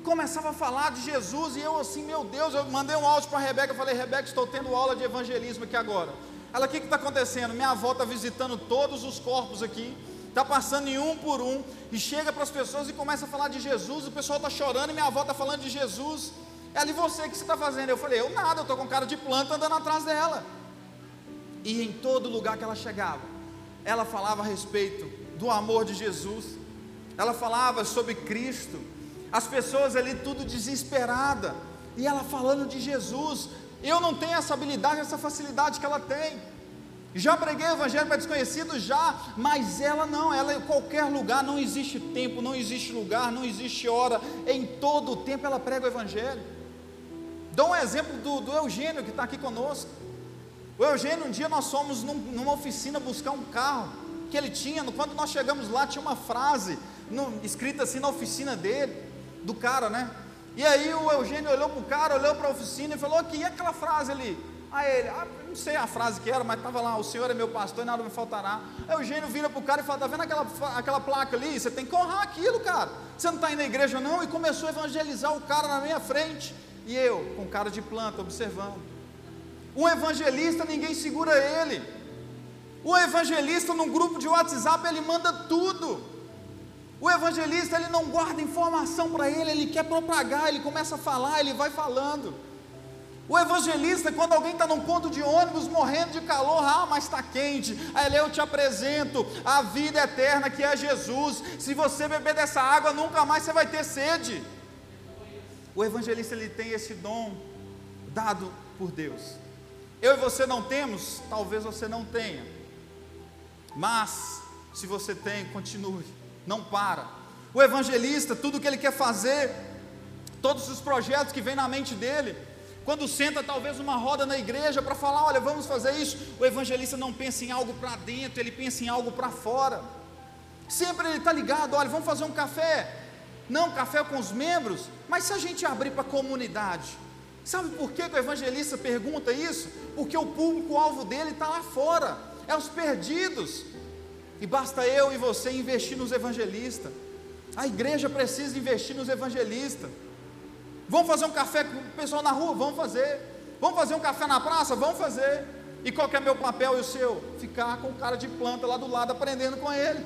E começava a falar de Jesus, e eu assim, meu Deus, eu mandei um áudio para a Rebeca, eu falei, Rebeca, estou tendo aula de evangelismo aqui agora. Ela, o que está acontecendo? Minha avó está visitando todos os corpos aqui, está passando em um por um, e chega para as pessoas e começa a falar de Jesus, o pessoal está chorando e minha avó está falando de Jesus. É ali você que você está fazendo. Eu falei, eu nada, eu estou com cara de planta andando atrás dela. E em todo lugar que ela chegava, ela falava a respeito do amor de Jesus, ela falava sobre Cristo, as pessoas ali tudo desesperada, e ela falando de Jesus. Eu não tenho essa habilidade, essa facilidade que ela tem. Já preguei o evangelho para desconhecidos, já, mas ela não, ela em qualquer lugar, não existe tempo, não existe lugar, não existe hora, em todo o tempo ela prega o evangelho. Dou um exemplo do, do Eugênio que está aqui conosco. O Eugênio, um dia nós fomos num, numa oficina buscar um carro que ele tinha, quando nós chegamos lá, tinha uma frase no, escrita assim na oficina dele, do cara, né? E aí o Eugênio olhou para o cara, olhou para a oficina e falou: que é aquela frase ali? Aí ele, ah, não sei a frase que era, mas estava lá, o Senhor é meu pastor e nada me faltará. Aí o Eugênio vira para o cara e fala, está vendo aquela, aquela placa ali? Você tem que honrar aquilo, cara. Você não está indo na igreja não? E começou a evangelizar o cara na minha frente. E eu, com cara de planta, observando. Um evangelista, ninguém segura ele. O evangelista num grupo de WhatsApp, ele manda tudo. O evangelista, ele não guarda informação para ele, ele quer propagar, ele começa a falar, ele vai falando. O evangelista, quando alguém está num ponto de ônibus morrendo de calor, ah, mas está quente, aí eu te apresento a vida eterna que é Jesus. Se você beber dessa água, nunca mais você vai ter sede. O evangelista ele tem esse dom dado por Deus. Eu e você não temos, talvez você não tenha. Mas se você tem, continue, não para. O evangelista, tudo que ele quer fazer, todos os projetos que vem na mente dele, quando senta talvez uma roda na igreja para falar, olha, vamos fazer isso, o evangelista não pensa em algo para dentro, ele pensa em algo para fora. Sempre ele está ligado, olha, vamos fazer um café. Não, café com os membros, mas se a gente abrir para a comunidade, sabe por que, que o evangelista pergunta isso? Porque o público-alvo dele está lá fora, é os perdidos. E basta eu e você investir nos evangelistas. A igreja precisa investir nos evangelistas. Vamos fazer um café com o pessoal na rua? Vamos fazer. Vamos fazer um café na praça? Vamos fazer. E qual que é meu papel e o seu? Ficar com o cara de planta lá do lado, aprendendo com ele.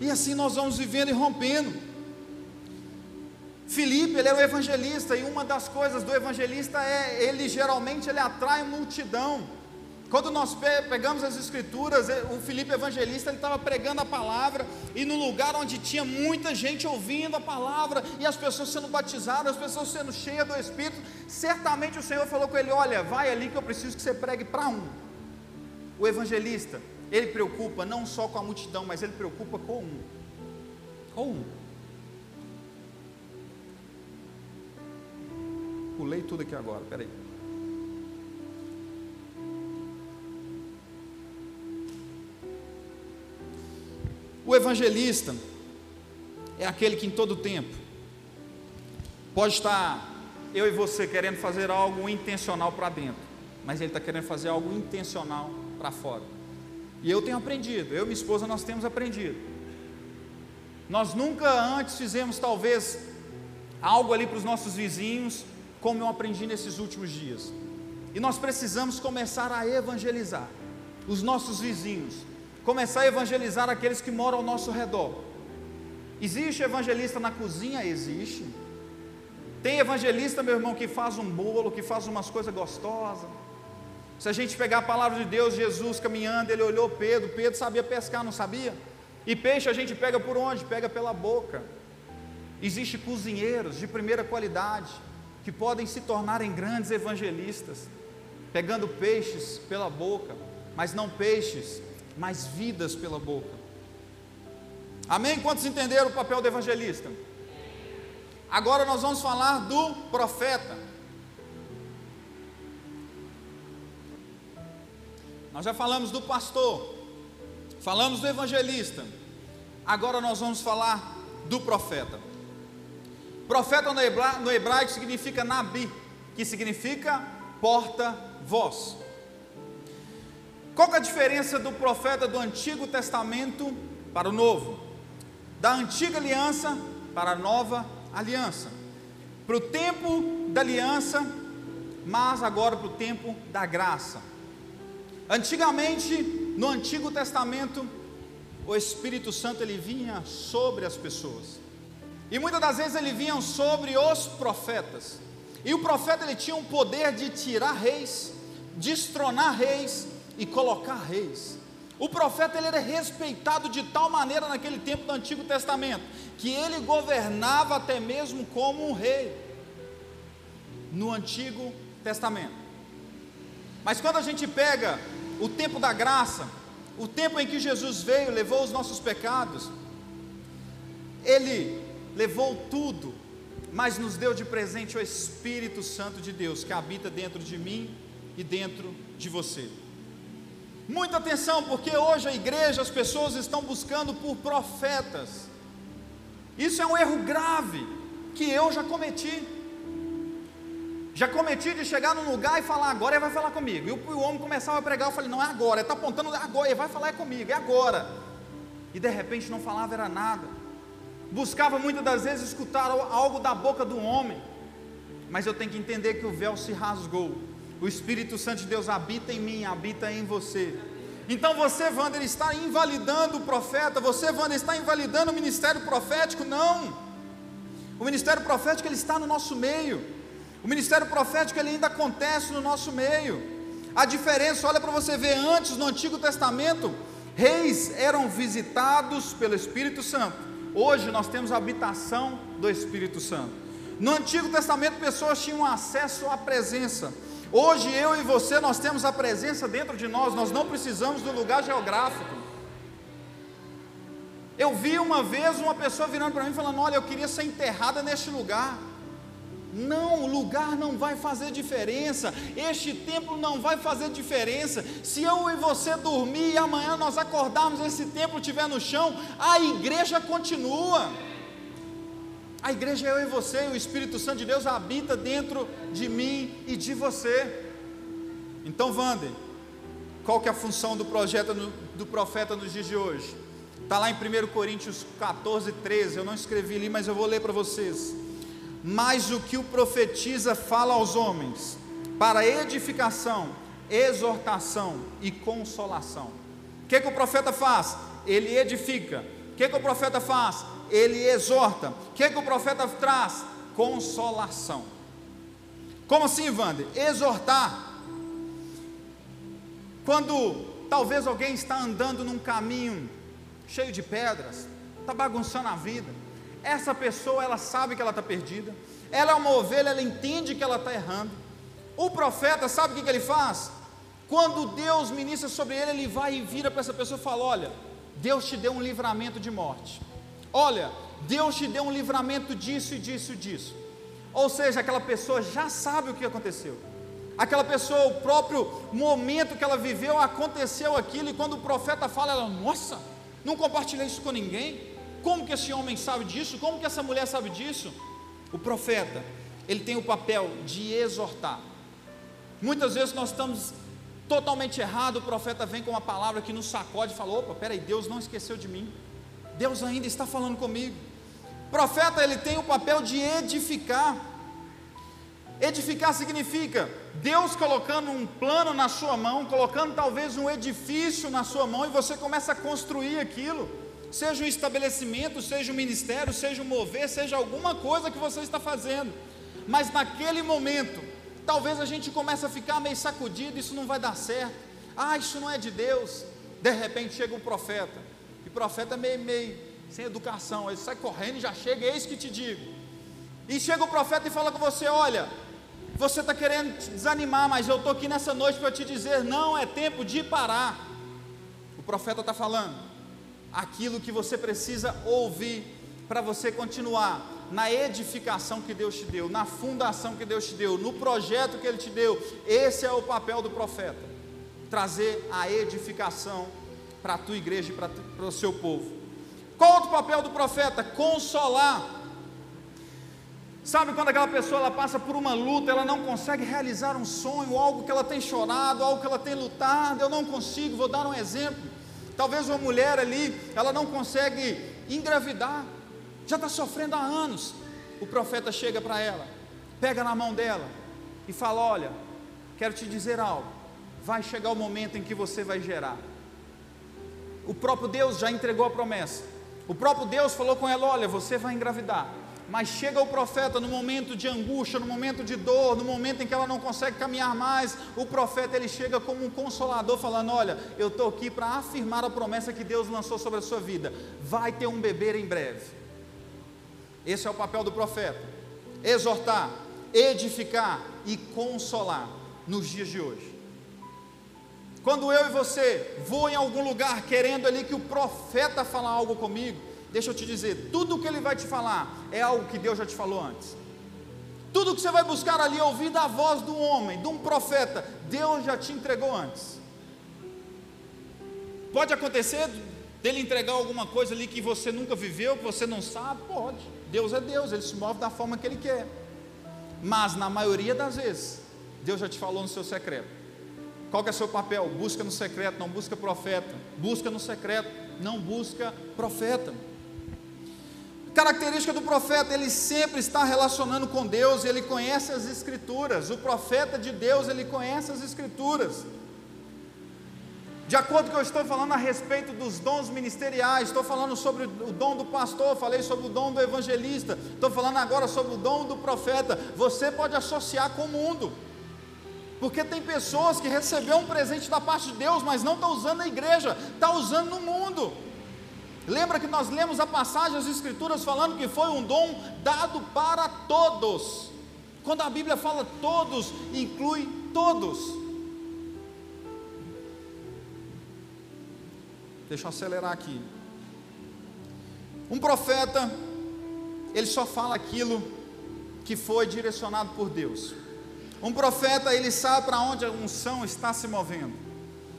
E assim nós vamos vivendo e rompendo. Filipe, ele era o evangelista, e uma das coisas do evangelista é, ele geralmente ele atrai multidão. Quando nós pegamos as escrituras, eh, o Filipe evangelista ele estava pregando a palavra e no lugar onde tinha muita gente ouvindo a palavra e as pessoas sendo batizadas, as pessoas sendo cheias do Espírito, certamente o Senhor falou com ele: Olha, vai ali que eu preciso que você pregue para um. O evangelista, ele preocupa não só com a multidão, mas ele preocupa com um. Com um. Pulei tudo aqui agora, peraí. O evangelista é aquele que em todo tempo pode estar eu e você querendo fazer algo intencional para dentro, mas ele está querendo fazer algo intencional para fora. E eu tenho aprendido, eu e minha esposa nós temos aprendido. Nós nunca antes fizemos talvez algo ali para os nossos vizinhos, como eu aprendi nesses últimos dias. E nós precisamos começar a evangelizar os nossos vizinhos, começar a evangelizar aqueles que moram ao nosso redor. Existe evangelista na cozinha? Existe. Tem evangelista, meu irmão, que faz um bolo, que faz umas coisas gostosas. Se a gente pegar a palavra de Deus, Jesus caminhando, ele olhou Pedro, Pedro sabia pescar, não sabia? E peixe a gente pega por onde? Pega pela boca. Existem cozinheiros de primeira qualidade que podem se tornarem grandes evangelistas, pegando peixes pela boca, mas não peixes mas vidas pela boca. Amém? Quantos entenderam o papel do evangelista? Agora nós vamos falar do profeta. Nós já falamos do pastor, falamos do evangelista. Agora nós vamos falar do profeta. Profeta no hebraico significa nabi, que significa porta-voz. Qual é a diferença do profeta do Antigo Testamento para o Novo? Da antiga aliança para a nova aliança. Para o tempo da aliança, mas agora para o tempo da graça. Antigamente, no Antigo Testamento, o Espírito Santo ele vinha sobre as pessoas. E muitas das vezes ele vinha sobre os profetas. E o profeta ele tinha um poder de tirar reis, destronar reis e colocar reis. O profeta ele era respeitado de tal maneira naquele tempo do Antigo Testamento, que ele governava até mesmo como um rei no Antigo Testamento. Mas quando a gente pega o tempo da graça, o tempo em que Jesus veio, levou os nossos pecados, ele levou tudo, mas nos deu de presente o Espírito Santo de Deus que habita dentro de mim e dentro de você. Muita atenção, porque hoje a igreja, as pessoas estão buscando por profetas. Isso é um erro grave que eu já cometi. Já cometi de chegar num lugar e falar, agora ele vai falar comigo. E o, homem começava a pregar, eu falei, não é agora, ele está apontando, é agora, ele vai falar é comigo, é agora. E de repente não falava era nada. Buscava muitas das vezes escutar algo da boca do homem. Mas eu tenho que entender que o véu se rasgou o Espírito Santo de Deus habita em mim, habita em você. Então você, Wander, está invalidando o profeta, você, Wander, está invalidando o ministério profético? Não. O ministério profético ele está no nosso meio. O ministério profético ele ainda acontece no nosso meio. A diferença, olha para você ver, antes no Antigo Testamento, reis eram visitados pelo Espírito Santo. Hoje nós temos a habitação do Espírito Santo. No Antigo Testamento, pessoas tinham acesso à presença. Hoje eu e você nós temos a presença dentro de nós, nós não precisamos do lugar geográfico. Eu vi uma vez uma pessoa virando para mim falando: Olha, eu queria ser enterrada neste lugar. Não, o lugar não vai fazer diferença, este templo não vai fazer diferença. Se eu e você dormir e amanhã nós acordarmos esse templo estiver no chão, a igreja continua. A igreja é eu e você, o Espírito Santo de Deus habita dentro de mim e de você. Então, Wander, qual que é a função do projeto do profeta nos dias de hoje? Está lá em 1 Coríntios 14, 13. Eu não escrevi ali, mas eu vou ler para vocês. Mas o que o profetiza fala aos homens, para edificação, exortação e consolação. O que, que o profeta faz? Ele edifica. O que, que o profeta faz? Ele exorta. O que, que o profeta traz? Consolação. Como assim, Wander? Exortar quando talvez alguém está andando num caminho cheio de pedras, está bagunçando a vida, essa pessoa ela sabe que ela está perdida, ela é uma ovelha, ela entende que ela está errando. O profeta sabe o que, que ele faz? Quando Deus ministra sobre ele, ele vai e vira para essa pessoa e fala: Olha, Deus te deu um livramento de morte. Olha, Deus te deu um livramento disso e disso e disso. Ou seja, aquela pessoa já sabe o que aconteceu. Aquela pessoa, o próprio momento que ela viveu, aconteceu aquilo, e quando o profeta fala, ela, nossa, não compartilhei isso com ninguém. Como que esse homem sabe disso? Como que essa mulher sabe disso? O profeta, ele tem o papel de exortar. Muitas vezes nós estamos totalmente errados, o profeta vem com uma palavra que nos sacode e fala: opa, peraí, Deus não esqueceu de mim, Deus ainda está falando comigo. Profeta, ele tem o papel de edificar. Edificar significa Deus colocando um plano na sua mão, colocando talvez um edifício na sua mão e você começa a construir aquilo. Seja um estabelecimento, seja um ministério, seja um mover, seja alguma coisa que você está fazendo. Mas naquele momento, talvez a gente comece a ficar meio sacudido, isso não vai dar certo. Ah, isso não é de Deus. De repente chega um profeta. Profeta meio, meio sem educação, ele sai correndo e já chega, eis que te digo. E chega o profeta e fala com você: olha, você está querendo te desanimar, mas eu estou aqui nessa noite para te dizer: não, é tempo de parar. O profeta está falando aquilo que você precisa ouvir para você continuar na edificação que Deus te deu, na fundação que Deus te deu, no projeto que Ele te deu. Esse é o papel do profeta: trazer a edificação para a tua igreja e para o seu povo. Qual outro papel do profeta? Consolar Sabe quando aquela pessoa ela passa por uma luta, ela não consegue realizar um sonho, algo que ela tem chorado, algo que ela tem lutado, eu não consigo, vou dar um exemplo. Talvez uma mulher ali, ela não consegue engravidar, já está sofrendo há anos. O profeta chega para ela, pega na mão dela e fala: Olha, quero te dizer algo, vai chegar o momento em que você vai gerar. O próprio Deus já entregou a promessa. O próprio Deus falou com ela: Olha, você vai engravidar. Mas chega o profeta no momento de angústia, no momento de dor, no momento em que ela não consegue caminhar mais, o profeta ele chega como um consolador falando: "Olha, eu estou aqui para afirmar a promessa que Deus lançou sobre a sua vida. Vai ter um bebê em breve." Esse é o papel do profeta: exortar, edificar e consolar nos dias de hoje. Quando eu e você vou em algum lugar querendo ali que o profeta fale algo comigo, deixa eu te dizer, tudo o que ele vai te falar é algo que Deus já te falou antes. Tudo que você vai buscar ali é ouvir da voz do homem, de um profeta, Deus já te entregou antes. Pode acontecer dele entregar alguma coisa ali que você nunca viveu, que você não sabe? Pode. Deus é Deus, ele se move da forma que ele quer. Mas na maioria das vezes, Deus já te falou no seu secreto. Qual que é o seu papel? Busca no secreto, não busca profeta. Busca no secreto, não busca profeta. Característica do profeta, ele sempre está relacionando com Deus, ele conhece as escrituras. O profeta de Deus, ele conhece as escrituras. De acordo com o que eu estou falando a respeito dos dons ministeriais, estou falando sobre o dom do pastor, falei sobre o dom do evangelista, estou falando agora sobre o dom do profeta. Você pode associar com o mundo, porque tem pessoas que receberam um presente da parte de Deus, mas não estão usando na igreja, está usando no mundo. Lembra que nós lemos a passagem das Escrituras falando que foi um dom dado para todos. Quando a Bíblia fala todos, inclui todos. Deixa eu acelerar aqui. Um profeta, ele só fala aquilo que foi direcionado por Deus. Um profeta, ele sabe para onde a unção está se movendo.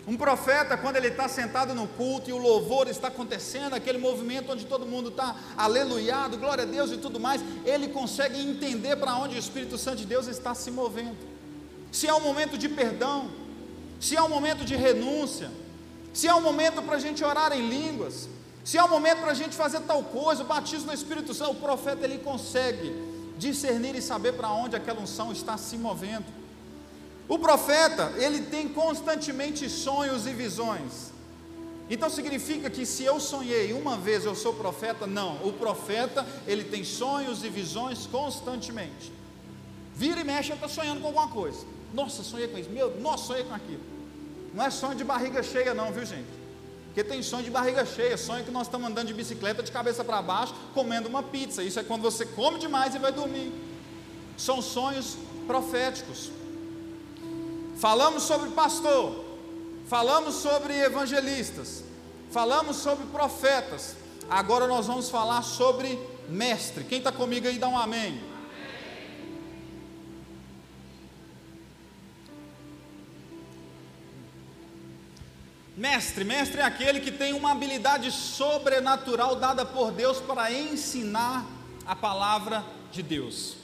Um profeta, quando ele está sentado no culto e o louvor está acontecendo, aquele movimento onde todo mundo está aleluiado, glória a Deus e tudo mais, ele consegue entender para onde o Espírito Santo de Deus está se movendo. Se é um momento de perdão, se é um momento de renúncia, se é um momento para a gente orar em línguas, se é um momento para a gente fazer tal coisa, o batismo no Espírito Santo, o profeta ele consegue discernir e saber para onde aquela unção está se movendo. O profeta, ele tem constantemente sonhos e visões. Então significa que se eu sonhei uma vez eu sou profeta? Não. O profeta, ele tem sonhos e visões constantemente. Vira e mexe, ele está sonhando com alguma coisa. Nossa, sonhei com isso. Meu, nossa, sonhei com aquilo. Não é sonho de barriga cheia, não, viu gente? Porque tem sonho de barriga cheia, sonho que nós estamos andando de bicicleta de cabeça para baixo, comendo uma pizza. Isso é quando você come demais e vai dormir. São sonhos proféticos. Falamos sobre pastor, falamos sobre evangelistas, falamos sobre profetas. Agora nós vamos falar sobre mestre. Quem está comigo aí, dá um amém. Mestre, mestre é aquele que tem uma habilidade sobrenatural dada por Deus para ensinar a palavra de Deus.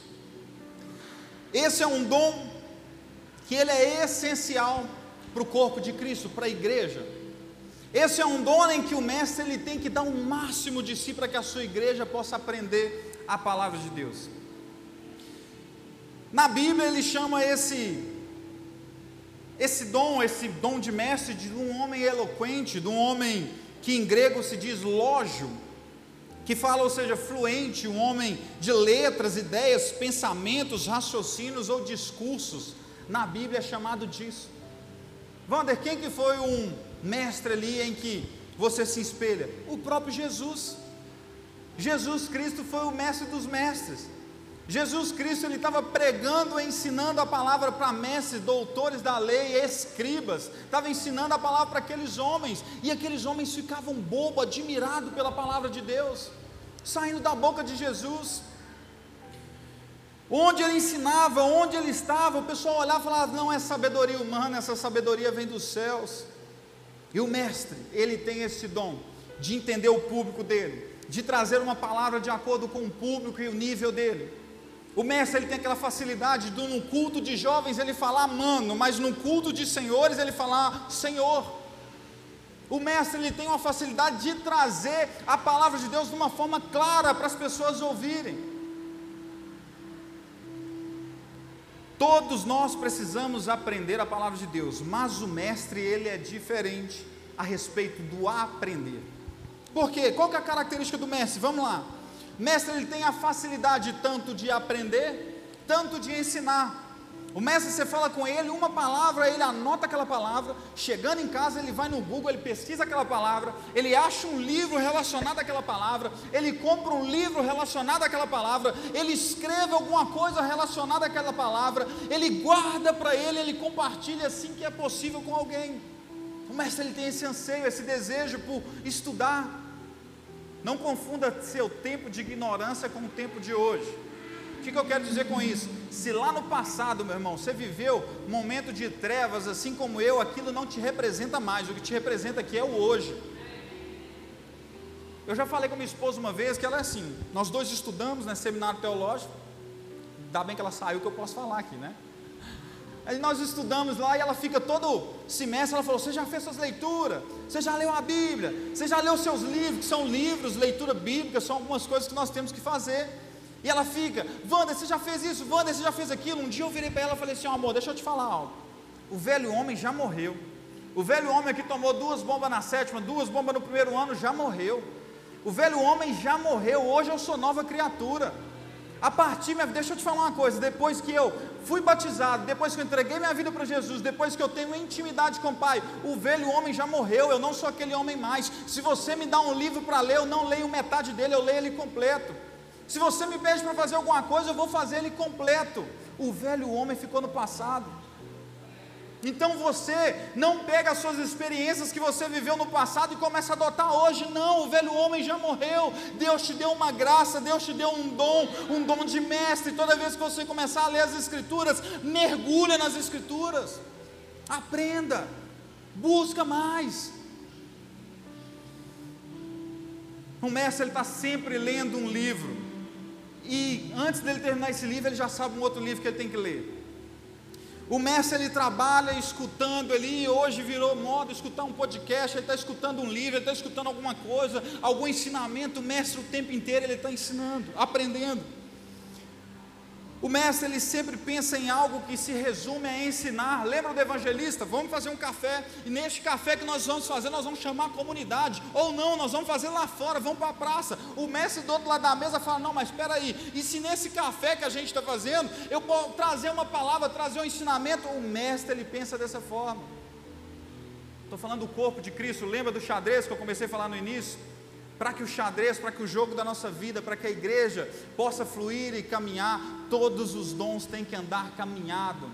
Esse é um dom que ele é essencial para o corpo de Cristo, para a igreja. Esse é um dom em que o mestre ele tem que dar o um máximo de si para que a sua igreja possa aprender a palavra de Deus. Na Bíblia ele chama esse esse dom, esse dom de mestre de um homem eloquente, de um homem que em grego se diz lógio, que fala, ou seja, fluente, um homem de letras, ideias, pensamentos, raciocínios ou discursos na Bíblia é chamado disso. Wander, quem que foi um mestre ali em que você se espelha? O próprio Jesus. Jesus Cristo foi o mestre dos mestres. Jesus Cristo ele estava pregando e ensinando a palavra para mestres, doutores da lei, escribas, estava ensinando a palavra para aqueles homens, e aqueles homens ficavam bobo, admirados pela palavra de Deus, saindo da boca de Jesus. Onde ele ensinava, onde ele estava, o pessoal olhava e falava: não é sabedoria humana, essa sabedoria vem dos céus. E o mestre, ele tem esse dom de entender o público dele, de trazer uma palavra de acordo com o público e o nível dele. O mestre ele tem aquela facilidade de no culto de jovens ele falar mano, mas no culto de senhores ele falar senhor. O mestre ele tem uma facilidade de trazer a palavra de Deus de uma forma clara para as pessoas ouvirem. Todos nós precisamos aprender a palavra de Deus, mas o mestre ele é diferente a respeito do aprender. Por quê? Qual que é a característica do mestre? Vamos lá. Mestre ele tem a facilidade tanto de aprender, tanto de ensinar. O mestre, você fala com ele uma palavra, ele anota aquela palavra, chegando em casa, ele vai no Google, ele pesquisa aquela palavra, ele acha um livro relacionado àquela palavra, ele compra um livro relacionado àquela palavra, ele escreve alguma coisa relacionada àquela palavra, ele guarda para ele, ele compartilha assim que é possível com alguém. O mestre ele tem esse anseio, esse desejo por estudar. Não confunda seu tempo de ignorância com o tempo de hoje. O que, que eu quero dizer com isso? Se lá no passado, meu irmão, você viveu um momento de trevas, assim como eu, aquilo não te representa mais, o que te representa aqui é o hoje. Eu já falei com minha esposa uma vez que ela é assim, nós dois estudamos, né, seminário teológico, dá bem que ela saiu que eu posso falar aqui, né? Aí nós estudamos lá e ela fica todo semestre, ela falou: Você já fez suas leituras? Você já leu a Bíblia? Você já leu seus livros, que são livros, leitura bíblica, são algumas coisas que nós temos que fazer. E ela fica, Wanda, você já fez isso, Wanda, você já fez aquilo. Um dia eu virei para ela e falei assim: amor, deixa eu te falar algo. O velho homem já morreu. O velho homem que tomou duas bombas na sétima, duas bombas no primeiro ano, já morreu. O velho homem já morreu, hoje eu sou nova criatura. A partir, deixa eu te falar uma coisa: depois que eu fui batizado, depois que eu entreguei minha vida para Jesus, depois que eu tenho intimidade com o Pai, o velho homem já morreu, eu não sou aquele homem mais. Se você me dá um livro para ler, eu não leio metade dele, eu leio ele completo. Se você me pede para fazer alguma coisa, eu vou fazer ele completo. O velho homem ficou no passado. Então você não pega as suas experiências que você viveu no passado e começa a adotar hoje. Não, o velho homem já morreu. Deus te deu uma graça, Deus te deu um dom, um dom de mestre. Toda vez que você começar a ler as Escrituras, mergulha nas Escrituras. Aprenda, busca mais. O mestre está sempre lendo um livro. E antes dele terminar esse livro, ele já sabe um outro livro que ele tem que ler. O mestre ele trabalha escutando ali, hoje virou moda escutar um podcast, ele está escutando um livro, ele está escutando alguma coisa, algum ensinamento, o mestre o tempo inteiro ele está ensinando, aprendendo. O mestre ele sempre pensa em algo que se resume a ensinar. Lembra do evangelista? Vamos fazer um café e neste café que nós vamos fazer, nós vamos chamar a comunidade. Ou não, nós vamos fazer lá fora, vamos para a praça. O mestre do outro lado da mesa fala: Não, mas espera aí. E se nesse café que a gente está fazendo, eu posso trazer uma palavra, trazer um ensinamento? O mestre ele pensa dessa forma. Estou falando do corpo de Cristo. Lembra do xadrez que eu comecei a falar no início? Para que o xadrez, para que o jogo da nossa vida, para que a igreja possa fluir e caminhar, todos os dons têm que andar caminhado.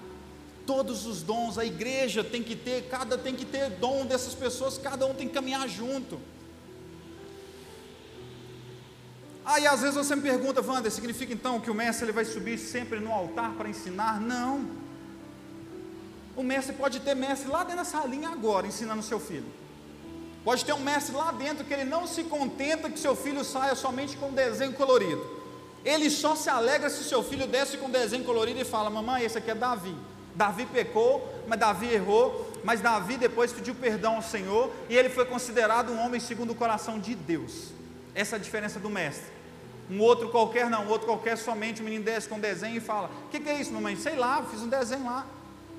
Todos os dons, a igreja tem que ter, cada tem que ter dom dessas pessoas, cada um tem que caminhar junto. Aí às vezes você me pergunta, Wander, significa então que o mestre ele vai subir sempre no altar para ensinar? Não. O mestre pode ter mestre lá dentro da salinha agora, ensinando seu filho. Pode ter um mestre lá dentro que ele não se contenta que seu filho saia somente com desenho colorido. Ele só se alegra se seu filho desce com desenho colorido e fala: Mamãe, esse aqui é Davi. Davi pecou, mas Davi errou, mas Davi depois pediu perdão ao Senhor e ele foi considerado um homem segundo o coração de Deus. Essa é a diferença do mestre. Um outro qualquer não, um outro qualquer somente o menino desce com desenho e fala: O que, que, é isso, mamãe? Sei lá, fiz um desenho lá.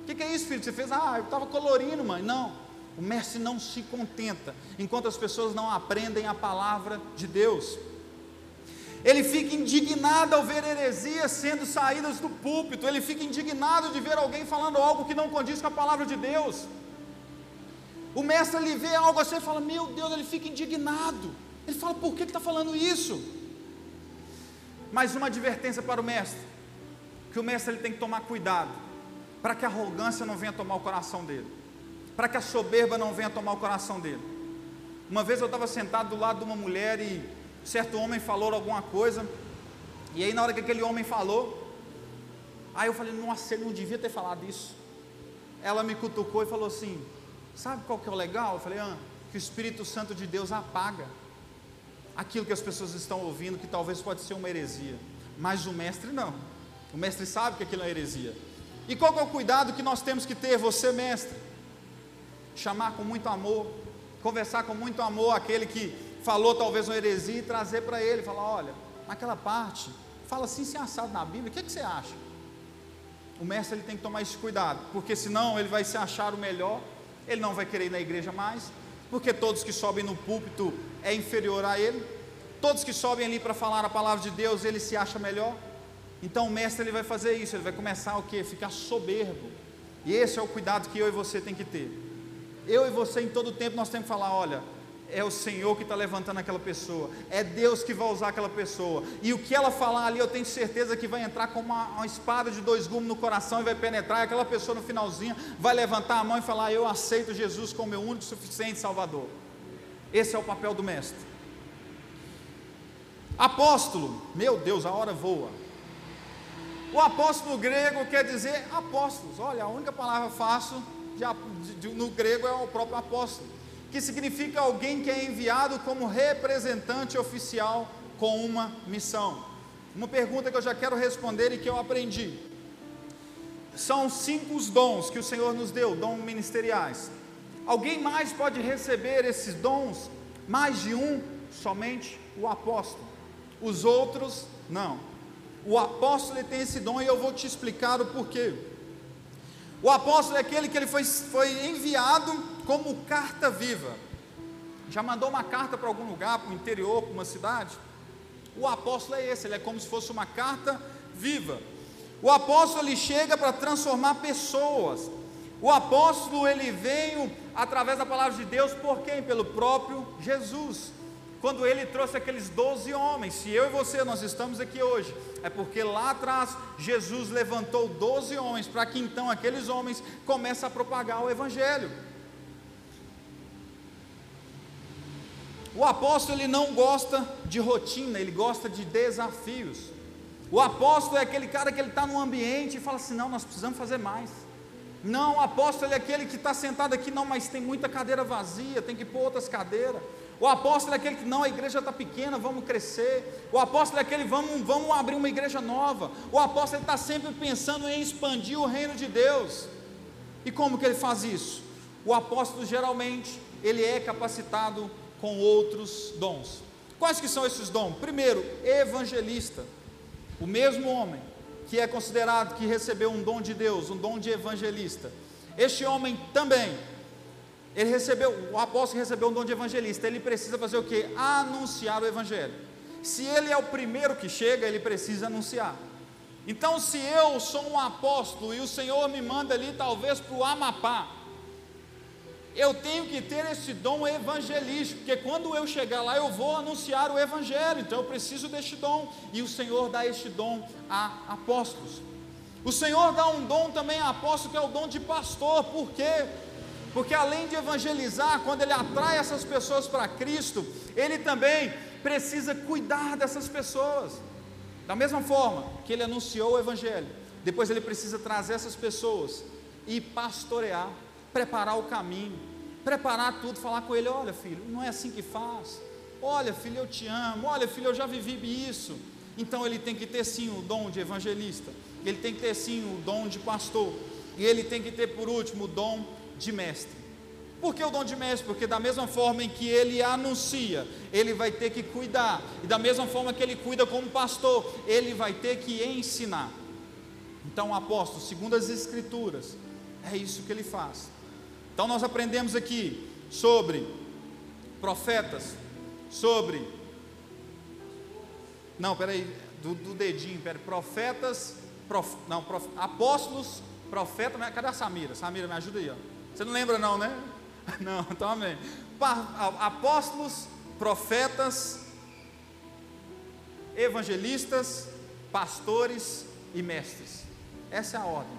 O que, que é isso, filho? Você fez? Ah, eu estava colorindo, mãe. Não. O mestre não se contenta enquanto as pessoas não aprendem a palavra de Deus. Ele fica indignado ao ver heresias sendo saídas do púlpito, ele fica indignado de ver alguém falando algo que não condiz com a palavra de Deus. O mestre ele vê algo assim e fala: Meu Deus, ele fica indignado. Ele fala: Por que está falando isso? Mais uma advertência para o mestre: que o mestre ele tem que tomar cuidado, para que a arrogância não venha tomar o coração dele para que a soberba não venha tomar o coração dele. Uma vez eu estava sentado do lado de uma mulher e certo homem falou alguma coisa, e aí na hora que aquele homem falou, aí eu falei, nossa, ele não devia ter falado isso. Ela me cutucou e falou assim: Sabe qual que é o legal? Eu falei, ah, que o Espírito Santo de Deus apaga aquilo que as pessoas estão ouvindo, que talvez pode ser uma heresia. Mas o mestre não. O mestre sabe que aquilo é heresia. E qual é o cuidado que nós temos que ter, você mestre? Chamar com muito amor, conversar com muito amor aquele que falou talvez uma heresia e trazer para ele, falar, olha, naquela parte, fala assim se assado na Bíblia, o que, que você acha? O mestre ele tem que tomar esse cuidado, porque senão ele vai se achar o melhor, ele não vai querer ir na igreja mais, porque todos que sobem no púlpito é inferior a ele, todos que sobem ali para falar a palavra de Deus, ele se acha melhor. Então o mestre ele vai fazer isso, ele vai começar o que? Ficar soberbo. E esse é o cuidado que eu e você tem que ter eu e você em todo tempo nós temos que falar: olha, é o Senhor que está levantando aquela pessoa, é Deus que vai usar aquela pessoa, e o que ela falar ali, eu tenho certeza que vai entrar como uma, uma espada de dois gumes no coração e vai penetrar, e aquela pessoa no finalzinho vai levantar a mão e falar: Eu aceito Jesus como meu único suficiente Salvador. Esse é o papel do mestre. Apóstolo, meu Deus, a hora voa. O apóstolo grego quer dizer apóstolos. Olha, a única palavra fácil de, de, no grego é o próprio apóstolo, que significa alguém que é enviado como representante oficial com uma missão. Uma pergunta que eu já quero responder e que eu aprendi. São cinco os dons que o Senhor nos deu, dons ministeriais. Alguém mais pode receber esses dons? Mais de um? Somente o apóstolo. Os outros, não. O apóstolo tem esse dom e eu vou te explicar o porquê. O apóstolo é aquele que ele foi, foi enviado como carta viva. Já mandou uma carta para algum lugar, para o interior, para uma cidade? O apóstolo é esse, ele é como se fosse uma carta viva. O apóstolo ele chega para transformar pessoas. O apóstolo ele veio através da palavra de Deus por quem? Pelo próprio Jesus. Quando ele trouxe aqueles doze homens. Se eu e você nós estamos aqui hoje, é porque lá atrás Jesus levantou doze homens para que então aqueles homens comecem a propagar o Evangelho. O apóstolo ele não gosta de rotina, ele gosta de desafios. O apóstolo é aquele cara que ele está no ambiente e fala assim: não, nós precisamos fazer mais. Não, o apóstolo é aquele que está sentado aqui, não, mas tem muita cadeira vazia, tem que pôr outras cadeiras. O apóstolo é aquele que não, a igreja está pequena, vamos crescer. O apóstolo é aquele, vamos, vamos abrir uma igreja nova. O apóstolo está sempre pensando em expandir o reino de Deus. E como que ele faz isso? O apóstolo geralmente ele é capacitado com outros dons. Quais que são esses dons? Primeiro, evangelista. O mesmo homem que é considerado que recebeu um dom de Deus, um dom de evangelista. Este homem também ele recebeu, o apóstolo recebeu um dom de evangelista, ele precisa fazer o que? Anunciar o evangelho. Se ele é o primeiro que chega, ele precisa anunciar. Então, se eu sou um apóstolo e o Senhor me manda ali, talvez para o Amapá, eu tenho que ter esse dom evangelístico, porque quando eu chegar lá, eu vou anunciar o evangelho, então eu preciso deste dom, e o Senhor dá este dom a apóstolos. O Senhor dá um dom também a apóstolo, que é o dom de pastor, por quê? Porque além de evangelizar, quando ele atrai essas pessoas para Cristo, ele também precisa cuidar dessas pessoas. Da mesma forma que ele anunciou o Evangelho, depois ele precisa trazer essas pessoas e pastorear, preparar o caminho, preparar tudo, falar com ele: olha, filho, não é assim que faz. Olha, filho, eu te amo. Olha, filho, eu já vivi isso. Então ele tem que ter sim o dom de evangelista, ele tem que ter sim o dom de pastor, e ele tem que ter por último o dom de mestre. Por que o dom de mestre? Porque da mesma forma em que ele anuncia, ele vai ter que cuidar. E da mesma forma que ele cuida como pastor, ele vai ter que ensinar. Então, o apóstolo, segundo as escrituras, é isso que ele faz. Então, nós aprendemos aqui sobre profetas, sobre. Não, peraí, do, do dedinho, peraí, profetas, prof, não, prof, apóstolos, profetas, cadê a Samira? Samira, me ajuda aí, ó. Você não lembra não, né? Não, então amém. Apóstolos, profetas, evangelistas, pastores e mestres. Essa é a ordem.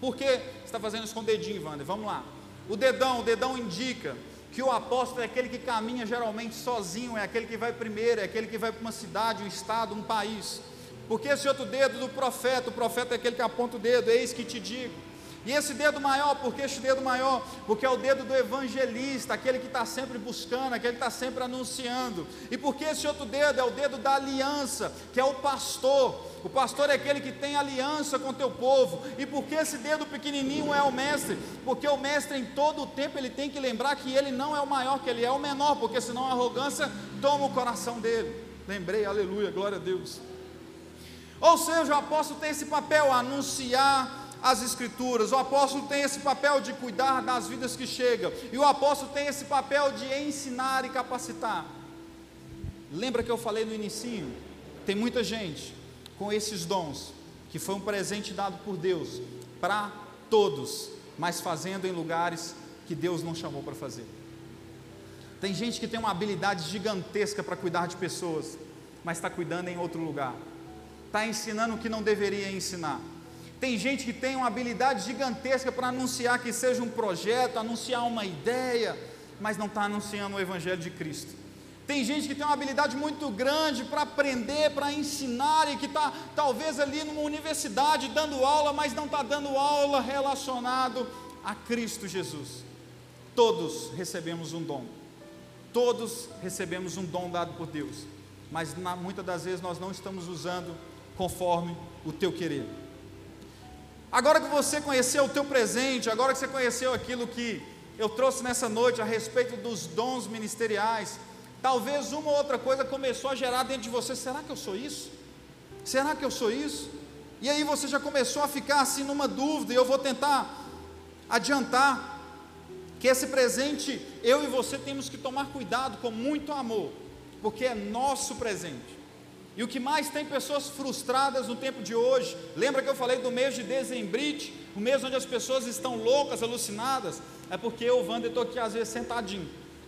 Por que você está fazendo isso com o dedinho, Wander? Vamos lá. O dedão, o dedão indica que o apóstolo é aquele que caminha geralmente sozinho, é aquele que vai primeiro, é aquele que vai para uma cidade, um estado, um país. Porque esse outro dedo do profeta, o profeta é aquele que aponta o dedo, eis que te digo. E esse dedo maior, por que esse dedo maior? Porque é o dedo do evangelista, aquele que está sempre buscando, aquele que está sempre anunciando. E por que esse outro dedo? É o dedo da aliança, que é o pastor. O pastor é aquele que tem aliança com o teu povo. E por que esse dedo pequenininho é o mestre? Porque o mestre em todo o tempo ele tem que lembrar que ele não é o maior, que ele é o menor, porque senão a arrogância toma o coração dele. Lembrei, aleluia, glória a Deus. Ou seja, o apóstolo tem esse papel, anunciar as Escrituras. O apóstolo tem esse papel de cuidar das vidas que chegam, e o apóstolo tem esse papel de ensinar e capacitar. Lembra que eu falei no início? Tem muita gente com esses dons, que foi um presente dado por Deus para todos, mas fazendo em lugares que Deus não chamou para fazer. Tem gente que tem uma habilidade gigantesca para cuidar de pessoas, mas está cuidando em outro lugar, está ensinando o que não deveria ensinar tem gente que tem uma habilidade gigantesca para anunciar que seja um projeto, anunciar uma ideia, mas não está anunciando o Evangelho de Cristo. Tem gente que tem uma habilidade muito grande para aprender, para ensinar, e que está talvez ali numa universidade dando aula, mas não está dando aula relacionado a Cristo Jesus. Todos recebemos um dom, todos recebemos um dom dado por Deus, mas na, muitas das vezes nós não estamos usando conforme o teu querer. Agora que você conheceu o teu presente, agora que você conheceu aquilo que eu trouxe nessa noite a respeito dos dons ministeriais, talvez uma ou outra coisa começou a gerar dentro de você: será que eu sou isso? Será que eu sou isso? E aí você já começou a ficar assim numa dúvida, e eu vou tentar adiantar que esse presente eu e você temos que tomar cuidado com muito amor, porque é nosso presente. E o que mais tem pessoas frustradas no tempo de hoje, lembra que eu falei do mês de dezembrite, o mês onde as pessoas estão loucas, alucinadas, é porque eu, Wander, estou aqui às vezes sentadinho,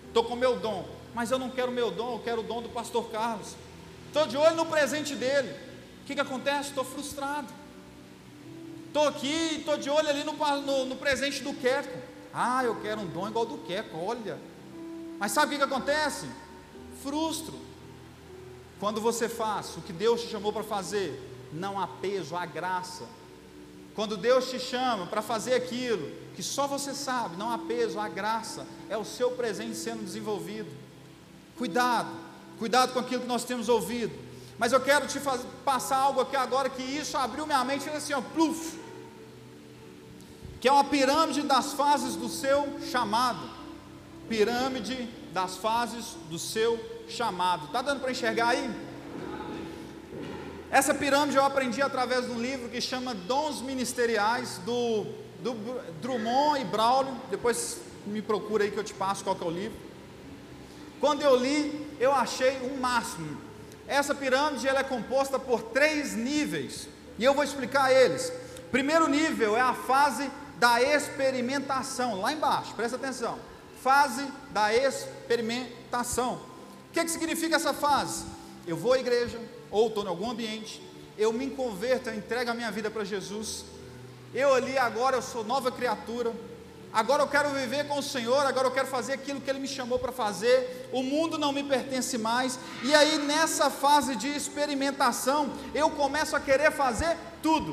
estou com meu dom, mas eu não quero meu dom, eu quero o dom do pastor Carlos. Estou de olho no presente dele. O que, que acontece? Estou frustrado. Estou aqui, estou de olho ali no, no, no presente do Queco. Ah, eu quero um dom igual do Queco, olha. Mas sabe o que, que acontece? Frustro. Quando você faz o que Deus te chamou para fazer, não há peso, há graça. Quando Deus te chama para fazer aquilo que só você sabe, não há peso, há graça, é o seu presente sendo desenvolvido. Cuidado, cuidado com aquilo que nós temos ouvido. Mas eu quero te fazer, passar algo aqui agora que isso abriu minha mente assim, ó, pluf, que é uma pirâmide das fases do seu chamado. Pirâmide das fases do seu chamado. Está dando para enxergar aí? Essa pirâmide eu aprendi através de um livro que chama Dons Ministeriais, do, do Drummond e Braulio. Depois me procura aí que eu te passo qual que é o livro. Quando eu li, eu achei um máximo. Essa pirâmide ela é composta por três níveis, e eu vou explicar eles. Primeiro nível é a fase da experimentação, lá embaixo, presta atenção. Fase da experimentação. Que, que significa essa fase? Eu vou à igreja, ou estou em algum ambiente, eu me converto, eu entrego a minha vida para Jesus, eu ali agora eu sou nova criatura, agora eu quero viver com o Senhor, agora eu quero fazer aquilo que Ele me chamou para fazer, o mundo não me pertence mais, e aí nessa fase de experimentação, eu começo a querer fazer tudo.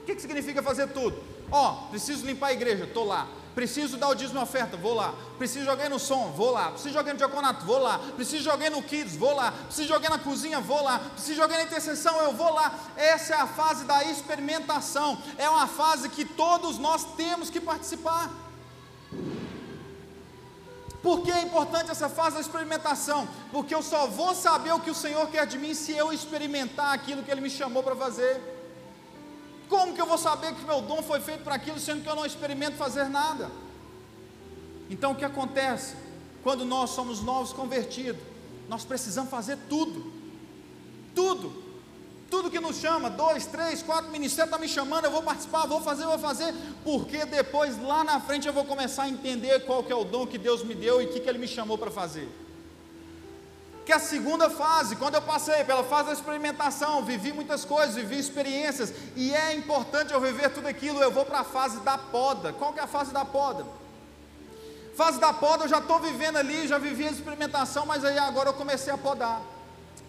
O que, que significa fazer tudo? Ó, oh, preciso limpar a igreja, estou lá. Preciso dar o dízimo oferta, vou lá. Preciso jogar no som, vou lá. Preciso jogar no diaconato, vou lá. Preciso jogar no kids, vou lá. Preciso jogar na cozinha, vou lá. Preciso jogar na intercessão, eu vou lá. Essa é a fase da experimentação. É uma fase que todos nós temos que participar. Por que é importante essa fase da experimentação? Porque eu só vou saber o que o Senhor quer de mim se eu experimentar aquilo que Ele me chamou para fazer. Como que eu vou saber que meu dom foi feito para aquilo, sendo que eu não experimento fazer nada? Então o que acontece? Quando nós somos novos convertidos, nós precisamos fazer tudo, tudo, tudo que nos chama, dois, três, quatro ministérios está me chamando, eu vou participar, vou fazer, vou fazer, porque depois lá na frente eu vou começar a entender qual que é o dom que Deus me deu e o que, que Ele me chamou para fazer que a segunda fase, quando eu passei pela fase da experimentação, vivi muitas coisas, vivi experiências, e é importante eu viver tudo aquilo, eu vou para a fase da poda. Qual que é a fase da poda? Fase da poda, eu já estou vivendo ali, já vivi a experimentação, mas aí agora eu comecei a podar.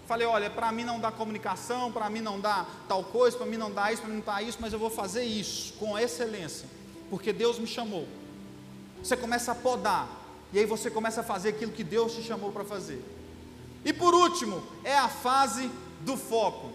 Falei, olha, para mim não dá comunicação, para mim não dá tal coisa, para mim não dá isso, para mim não dá isso, mas eu vou fazer isso com excelência, porque Deus me chamou. Você começa a podar, e aí você começa a fazer aquilo que Deus te chamou para fazer. E por último, é a fase do foco.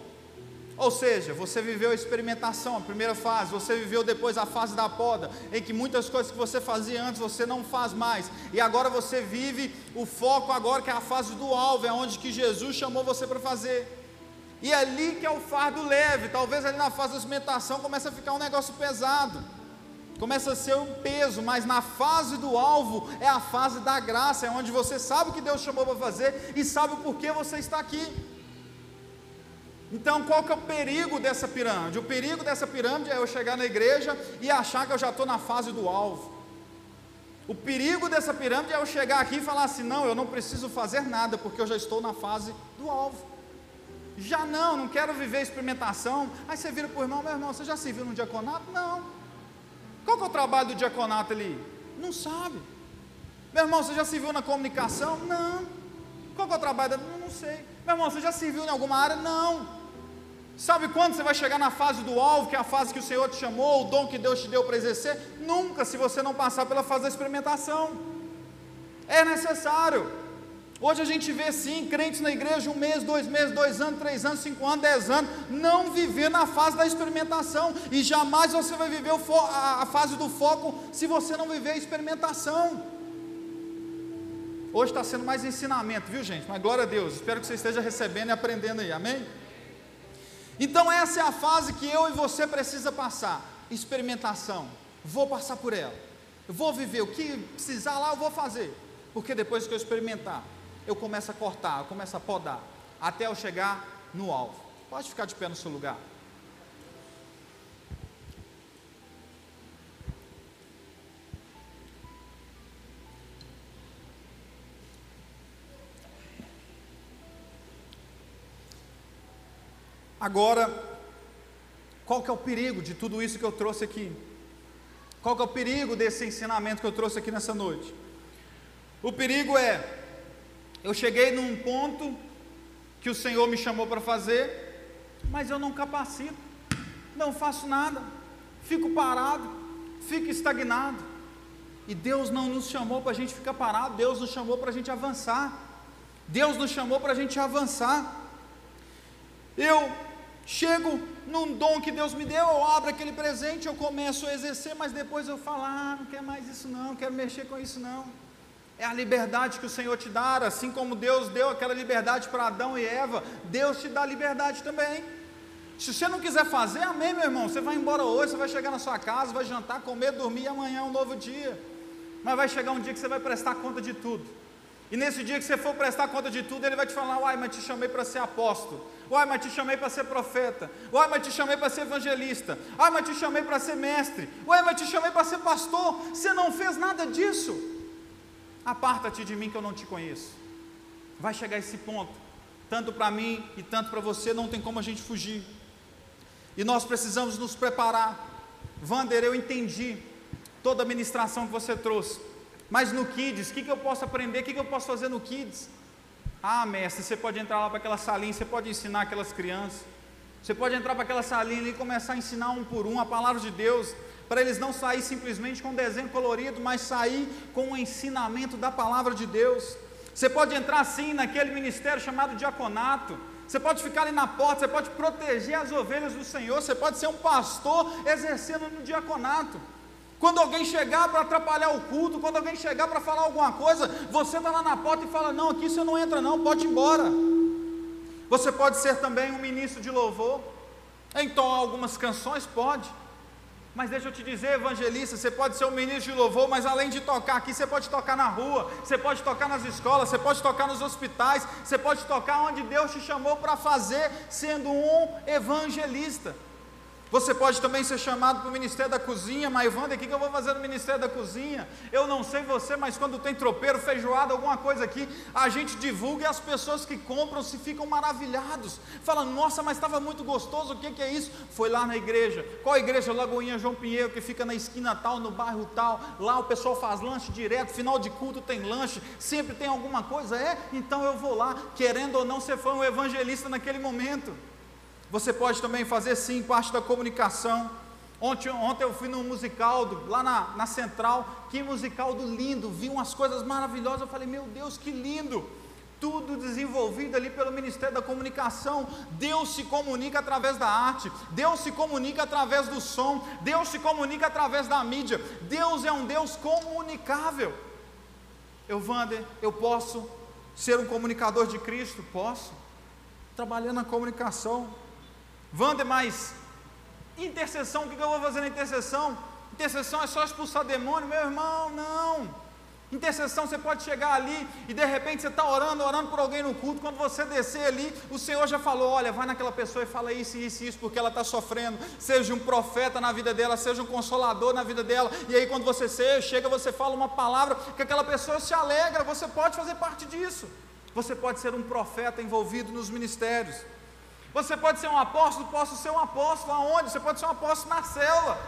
Ou seja, você viveu a experimentação, a primeira fase, você viveu depois a fase da poda, em que muitas coisas que você fazia antes você não faz mais, e agora você vive o foco agora que é a fase do alvo, é onde que Jesus chamou você para fazer. E é ali que é o fardo leve, talvez ali na fase da experimentação comece a ficar um negócio pesado começa a ser um peso, mas na fase do alvo é a fase da graça, é onde você sabe o que Deus chamou para fazer e sabe o porquê você está aqui. Então, qual que é o perigo dessa pirâmide? O perigo dessa pirâmide é eu chegar na igreja e achar que eu já estou na fase do alvo. O perigo dessa pirâmide é eu chegar aqui e falar assim: não, eu não preciso fazer nada, porque eu já estou na fase do alvo. Já não, não quero viver experimentação. Aí você vira para o irmão: meu irmão, você já se viu no diaconato? Não. Qual que é o trabalho do diaconato ali? Não sabe. Meu irmão, você já se viu na comunicação? Não. Qual que é o trabalho? Não, não sei. Meu irmão, você já se viu em alguma área? Não. Sabe quando você vai chegar na fase do alvo, que é a fase que o Senhor te chamou, o dom que Deus te deu para exercer? Nunca, se você não passar pela fase da experimentação. É necessário. Hoje a gente vê sim crentes na igreja um mês, dois meses, dois anos, três anos, cinco anos, dez anos, não viver na fase da experimentação, e jamais você vai viver a fase do foco se você não viver a experimentação. Hoje está sendo mais ensinamento, viu gente? Mas glória a Deus, espero que você esteja recebendo e aprendendo aí, amém? Então essa é a fase que eu e você precisa passar, experimentação. Vou passar por ela. Vou viver o que precisar lá, eu vou fazer. Porque depois que eu experimentar, eu começo a cortar, eu começo a podar, até eu chegar no alvo. Pode ficar de pé no seu lugar. Agora, qual que é o perigo de tudo isso que eu trouxe aqui? Qual que é o perigo desse ensinamento que eu trouxe aqui nessa noite? O perigo é eu cheguei num ponto que o Senhor me chamou para fazer, mas eu não capacito, não faço nada, fico parado, fico estagnado. E Deus não nos chamou para a gente ficar parado, Deus nos chamou para a gente avançar. Deus nos chamou para a gente avançar. Eu chego num dom que Deus me deu, eu abro aquele presente, eu começo a exercer, mas depois eu falo, ah, não quero mais isso não, não quero mexer com isso não. É a liberdade que o Senhor te dá, assim como Deus deu aquela liberdade para Adão e Eva, Deus te dá liberdade também. Se você não quiser fazer, amém, meu irmão. Você vai embora hoje, você vai chegar na sua casa, vai jantar, comer, dormir, e amanhã é um novo dia. Mas vai chegar um dia que você vai prestar conta de tudo. E nesse dia que você for prestar conta de tudo, ele vai te falar: Uai, mas te chamei para ser apóstolo. Uai, mas te chamei para ser profeta. Uai, mas te chamei para ser evangelista. Uai, mas te chamei para ser mestre. Uai, mas te chamei para ser pastor. Você não fez nada disso. Aparta-te de mim que eu não te conheço. Vai chegar esse ponto. Tanto para mim e tanto para você, não tem como a gente fugir. E nós precisamos nos preparar. Vander, eu entendi toda a ministração que você trouxe. Mas no Kids, o que, que eu posso aprender? O que, que eu posso fazer no Kids? Ah, mestre, você pode entrar lá para aquela salinha, você pode ensinar aquelas crianças. Você pode entrar para aquela salinha e começar a ensinar um por um a palavra de Deus, para eles não sair simplesmente com um desenho colorido, mas sair com o ensinamento da palavra de Deus. Você pode entrar sim naquele ministério chamado diaconato. Você pode ficar ali na porta, você pode proteger as ovelhas do Senhor, você pode ser um pastor exercendo no diaconato. Quando alguém chegar para atrapalhar o culto, quando alguém chegar para falar alguma coisa, você está lá na porta e fala: Não, aqui você não entra, não, pode ir embora. Você pode ser também um ministro de louvor, então algumas canções, pode. Mas deixa eu te dizer, evangelista, você pode ser um ministro de louvor, mas além de tocar aqui, você pode tocar na rua, você pode tocar nas escolas, você pode tocar nos hospitais, você pode tocar onde Deus te chamou para fazer, sendo um evangelista. Você pode também ser chamado para o ministério da cozinha, mas Wander, o que eu vou fazer no ministério da cozinha? Eu não sei você, mas quando tem tropeiro, feijoada, alguma coisa aqui, a gente divulga e as pessoas que compram se ficam maravilhados. Falam, nossa, mas estava muito gostoso, o que, que é isso? Foi lá na igreja. Qual igreja? Lagoinha João Pinheiro, que fica na esquina tal, no bairro tal. Lá o pessoal faz lanche direto, final de culto tem lanche, sempre tem alguma coisa. É, então eu vou lá, querendo ou não, você foi um evangelista naquele momento. Você pode também fazer sim parte da comunicação. Ontem, ontem eu fui num musical do, lá na, na Central, que musical do lindo, vi umas coisas maravilhosas. Eu falei, meu Deus, que lindo! Tudo desenvolvido ali pelo Ministério da Comunicação. Deus se comunica através da arte, Deus se comunica através do som, Deus se comunica através da mídia. Deus é um Deus comunicável. Eu, Wander, eu posso ser um comunicador de Cristo? Posso. Trabalhando na comunicação, Wander, mas intercessão, o que eu vou fazer na intercessão? Intercessão é só expulsar demônio, meu irmão, não. Intercessão, você pode chegar ali e de repente você está orando, orando por alguém no culto. Quando você descer ali, o Senhor já falou: Olha, vai naquela pessoa e fala isso, isso, isso, porque ela está sofrendo. Seja um profeta na vida dela, seja um consolador na vida dela. E aí, quando você chega, você fala uma palavra que aquela pessoa se alegra. Você pode fazer parte disso. Você pode ser um profeta envolvido nos ministérios. Você pode ser um apóstolo, posso ser um apóstolo aonde? Você pode ser um apóstolo na célula.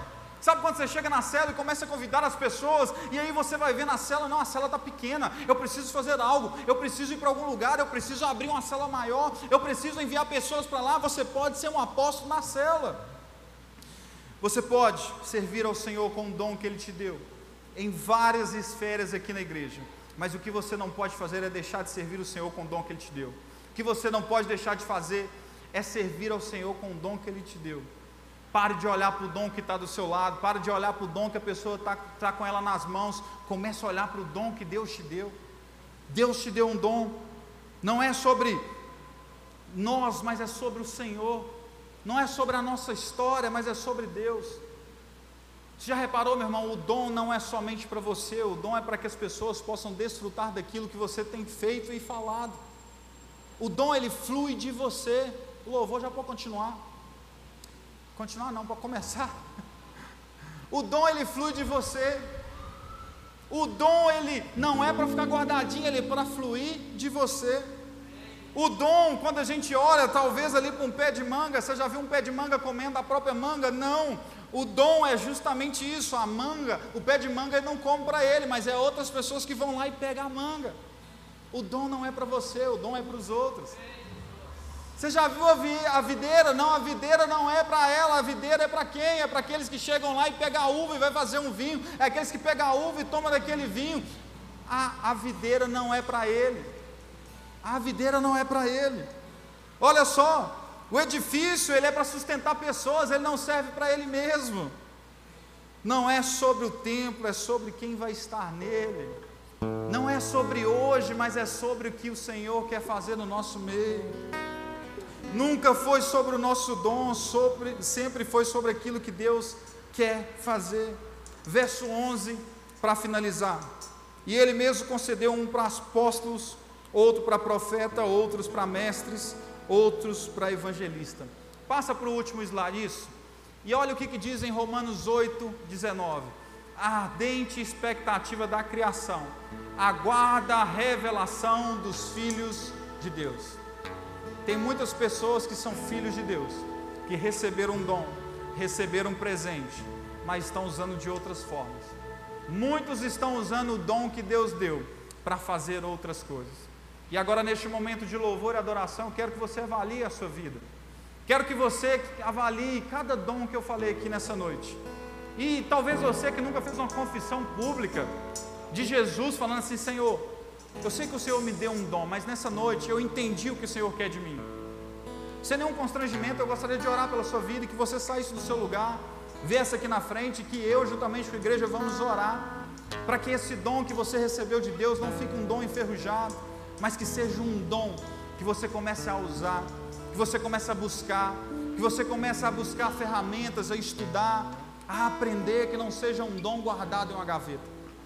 Sabe quando você chega na cela e começa a convidar as pessoas, e aí você vai ver na cela, não, a cela está pequena, eu preciso fazer algo, eu preciso ir para algum lugar, eu preciso abrir uma cela maior, eu preciso enviar pessoas para lá, você pode ser um apóstolo na cela. Você pode servir ao Senhor com o dom que Ele te deu, em várias esferas aqui na igreja, mas o que você não pode fazer é deixar de servir o Senhor com o dom que Ele te deu. O que você não pode deixar de fazer é servir ao Senhor com o dom que Ele te deu. Pare de olhar para o dom que está do seu lado, pare de olhar para o dom que a pessoa está tá com ela nas mãos, comece a olhar para o dom que Deus te deu. Deus te deu um dom, não é sobre nós, mas é sobre o Senhor, não é sobre a nossa história, mas é sobre Deus. Você já reparou, meu irmão, o dom não é somente para você, o dom é para que as pessoas possam desfrutar daquilo que você tem feito e falado. O dom ele flui de você. O louvor já pode continuar. Continuar não, para começar. O dom ele flui de você. O dom ele não é para ficar guardadinho, ele é para fluir de você. O dom, quando a gente olha, talvez ali para um pé de manga, você já viu um pé de manga comendo a própria manga? Não. O dom é justamente isso, a manga, o pé de manga ele não come para ele, mas é outras pessoas que vão lá e pegam a manga. O dom não é para você, o dom é para os outros. Você já viu a, videira? Não, a videira não é para ela, a videira é para quem? É para aqueles que chegam lá e pegam a uva e vai fazer um vinho, é aqueles que pegam a uva e tomam daquele vinho. A, a videira não é para ele, a videira não é para ele. Olha só, o edifício ele é para sustentar pessoas, ele não serve para ele mesmo. Não é sobre o templo, é sobre quem vai estar nele. Não é sobre hoje, mas é sobre o que o Senhor quer fazer no nosso meio. Nunca foi sobre o nosso dom, sobre, sempre foi sobre aquilo que Deus quer fazer. Verso 11, para finalizar. E ele mesmo concedeu um para apóstolos, outro para profeta, outros para mestres, outros para evangelista. Passa para o último slide isso. E olha o que, que diz em Romanos 8, 19. A ardente expectativa da criação aguarda a revelação dos filhos de Deus. Tem muitas pessoas que são filhos de Deus, que receberam um dom, receberam um presente, mas estão usando de outras formas. Muitos estão usando o dom que Deus deu para fazer outras coisas. E agora, neste momento de louvor e adoração, quero que você avalie a sua vida. Quero que você avalie cada dom que eu falei aqui nessa noite. E talvez você que nunca fez uma confissão pública de Jesus, falando assim: Senhor, eu sei que o Senhor me deu um dom, mas nessa noite eu entendi o que o Senhor quer de mim. Sem nenhum constrangimento, eu gostaria de orar pela sua vida e que você saísse do seu lugar, viesse aqui na frente, que eu, juntamente com a igreja, vamos orar, para que esse dom que você recebeu de Deus não fique um dom enferrujado, mas que seja um dom que você comece a usar, que você comece a buscar, que você comece a buscar ferramentas, a estudar, a aprender, que não seja um dom guardado em uma gaveta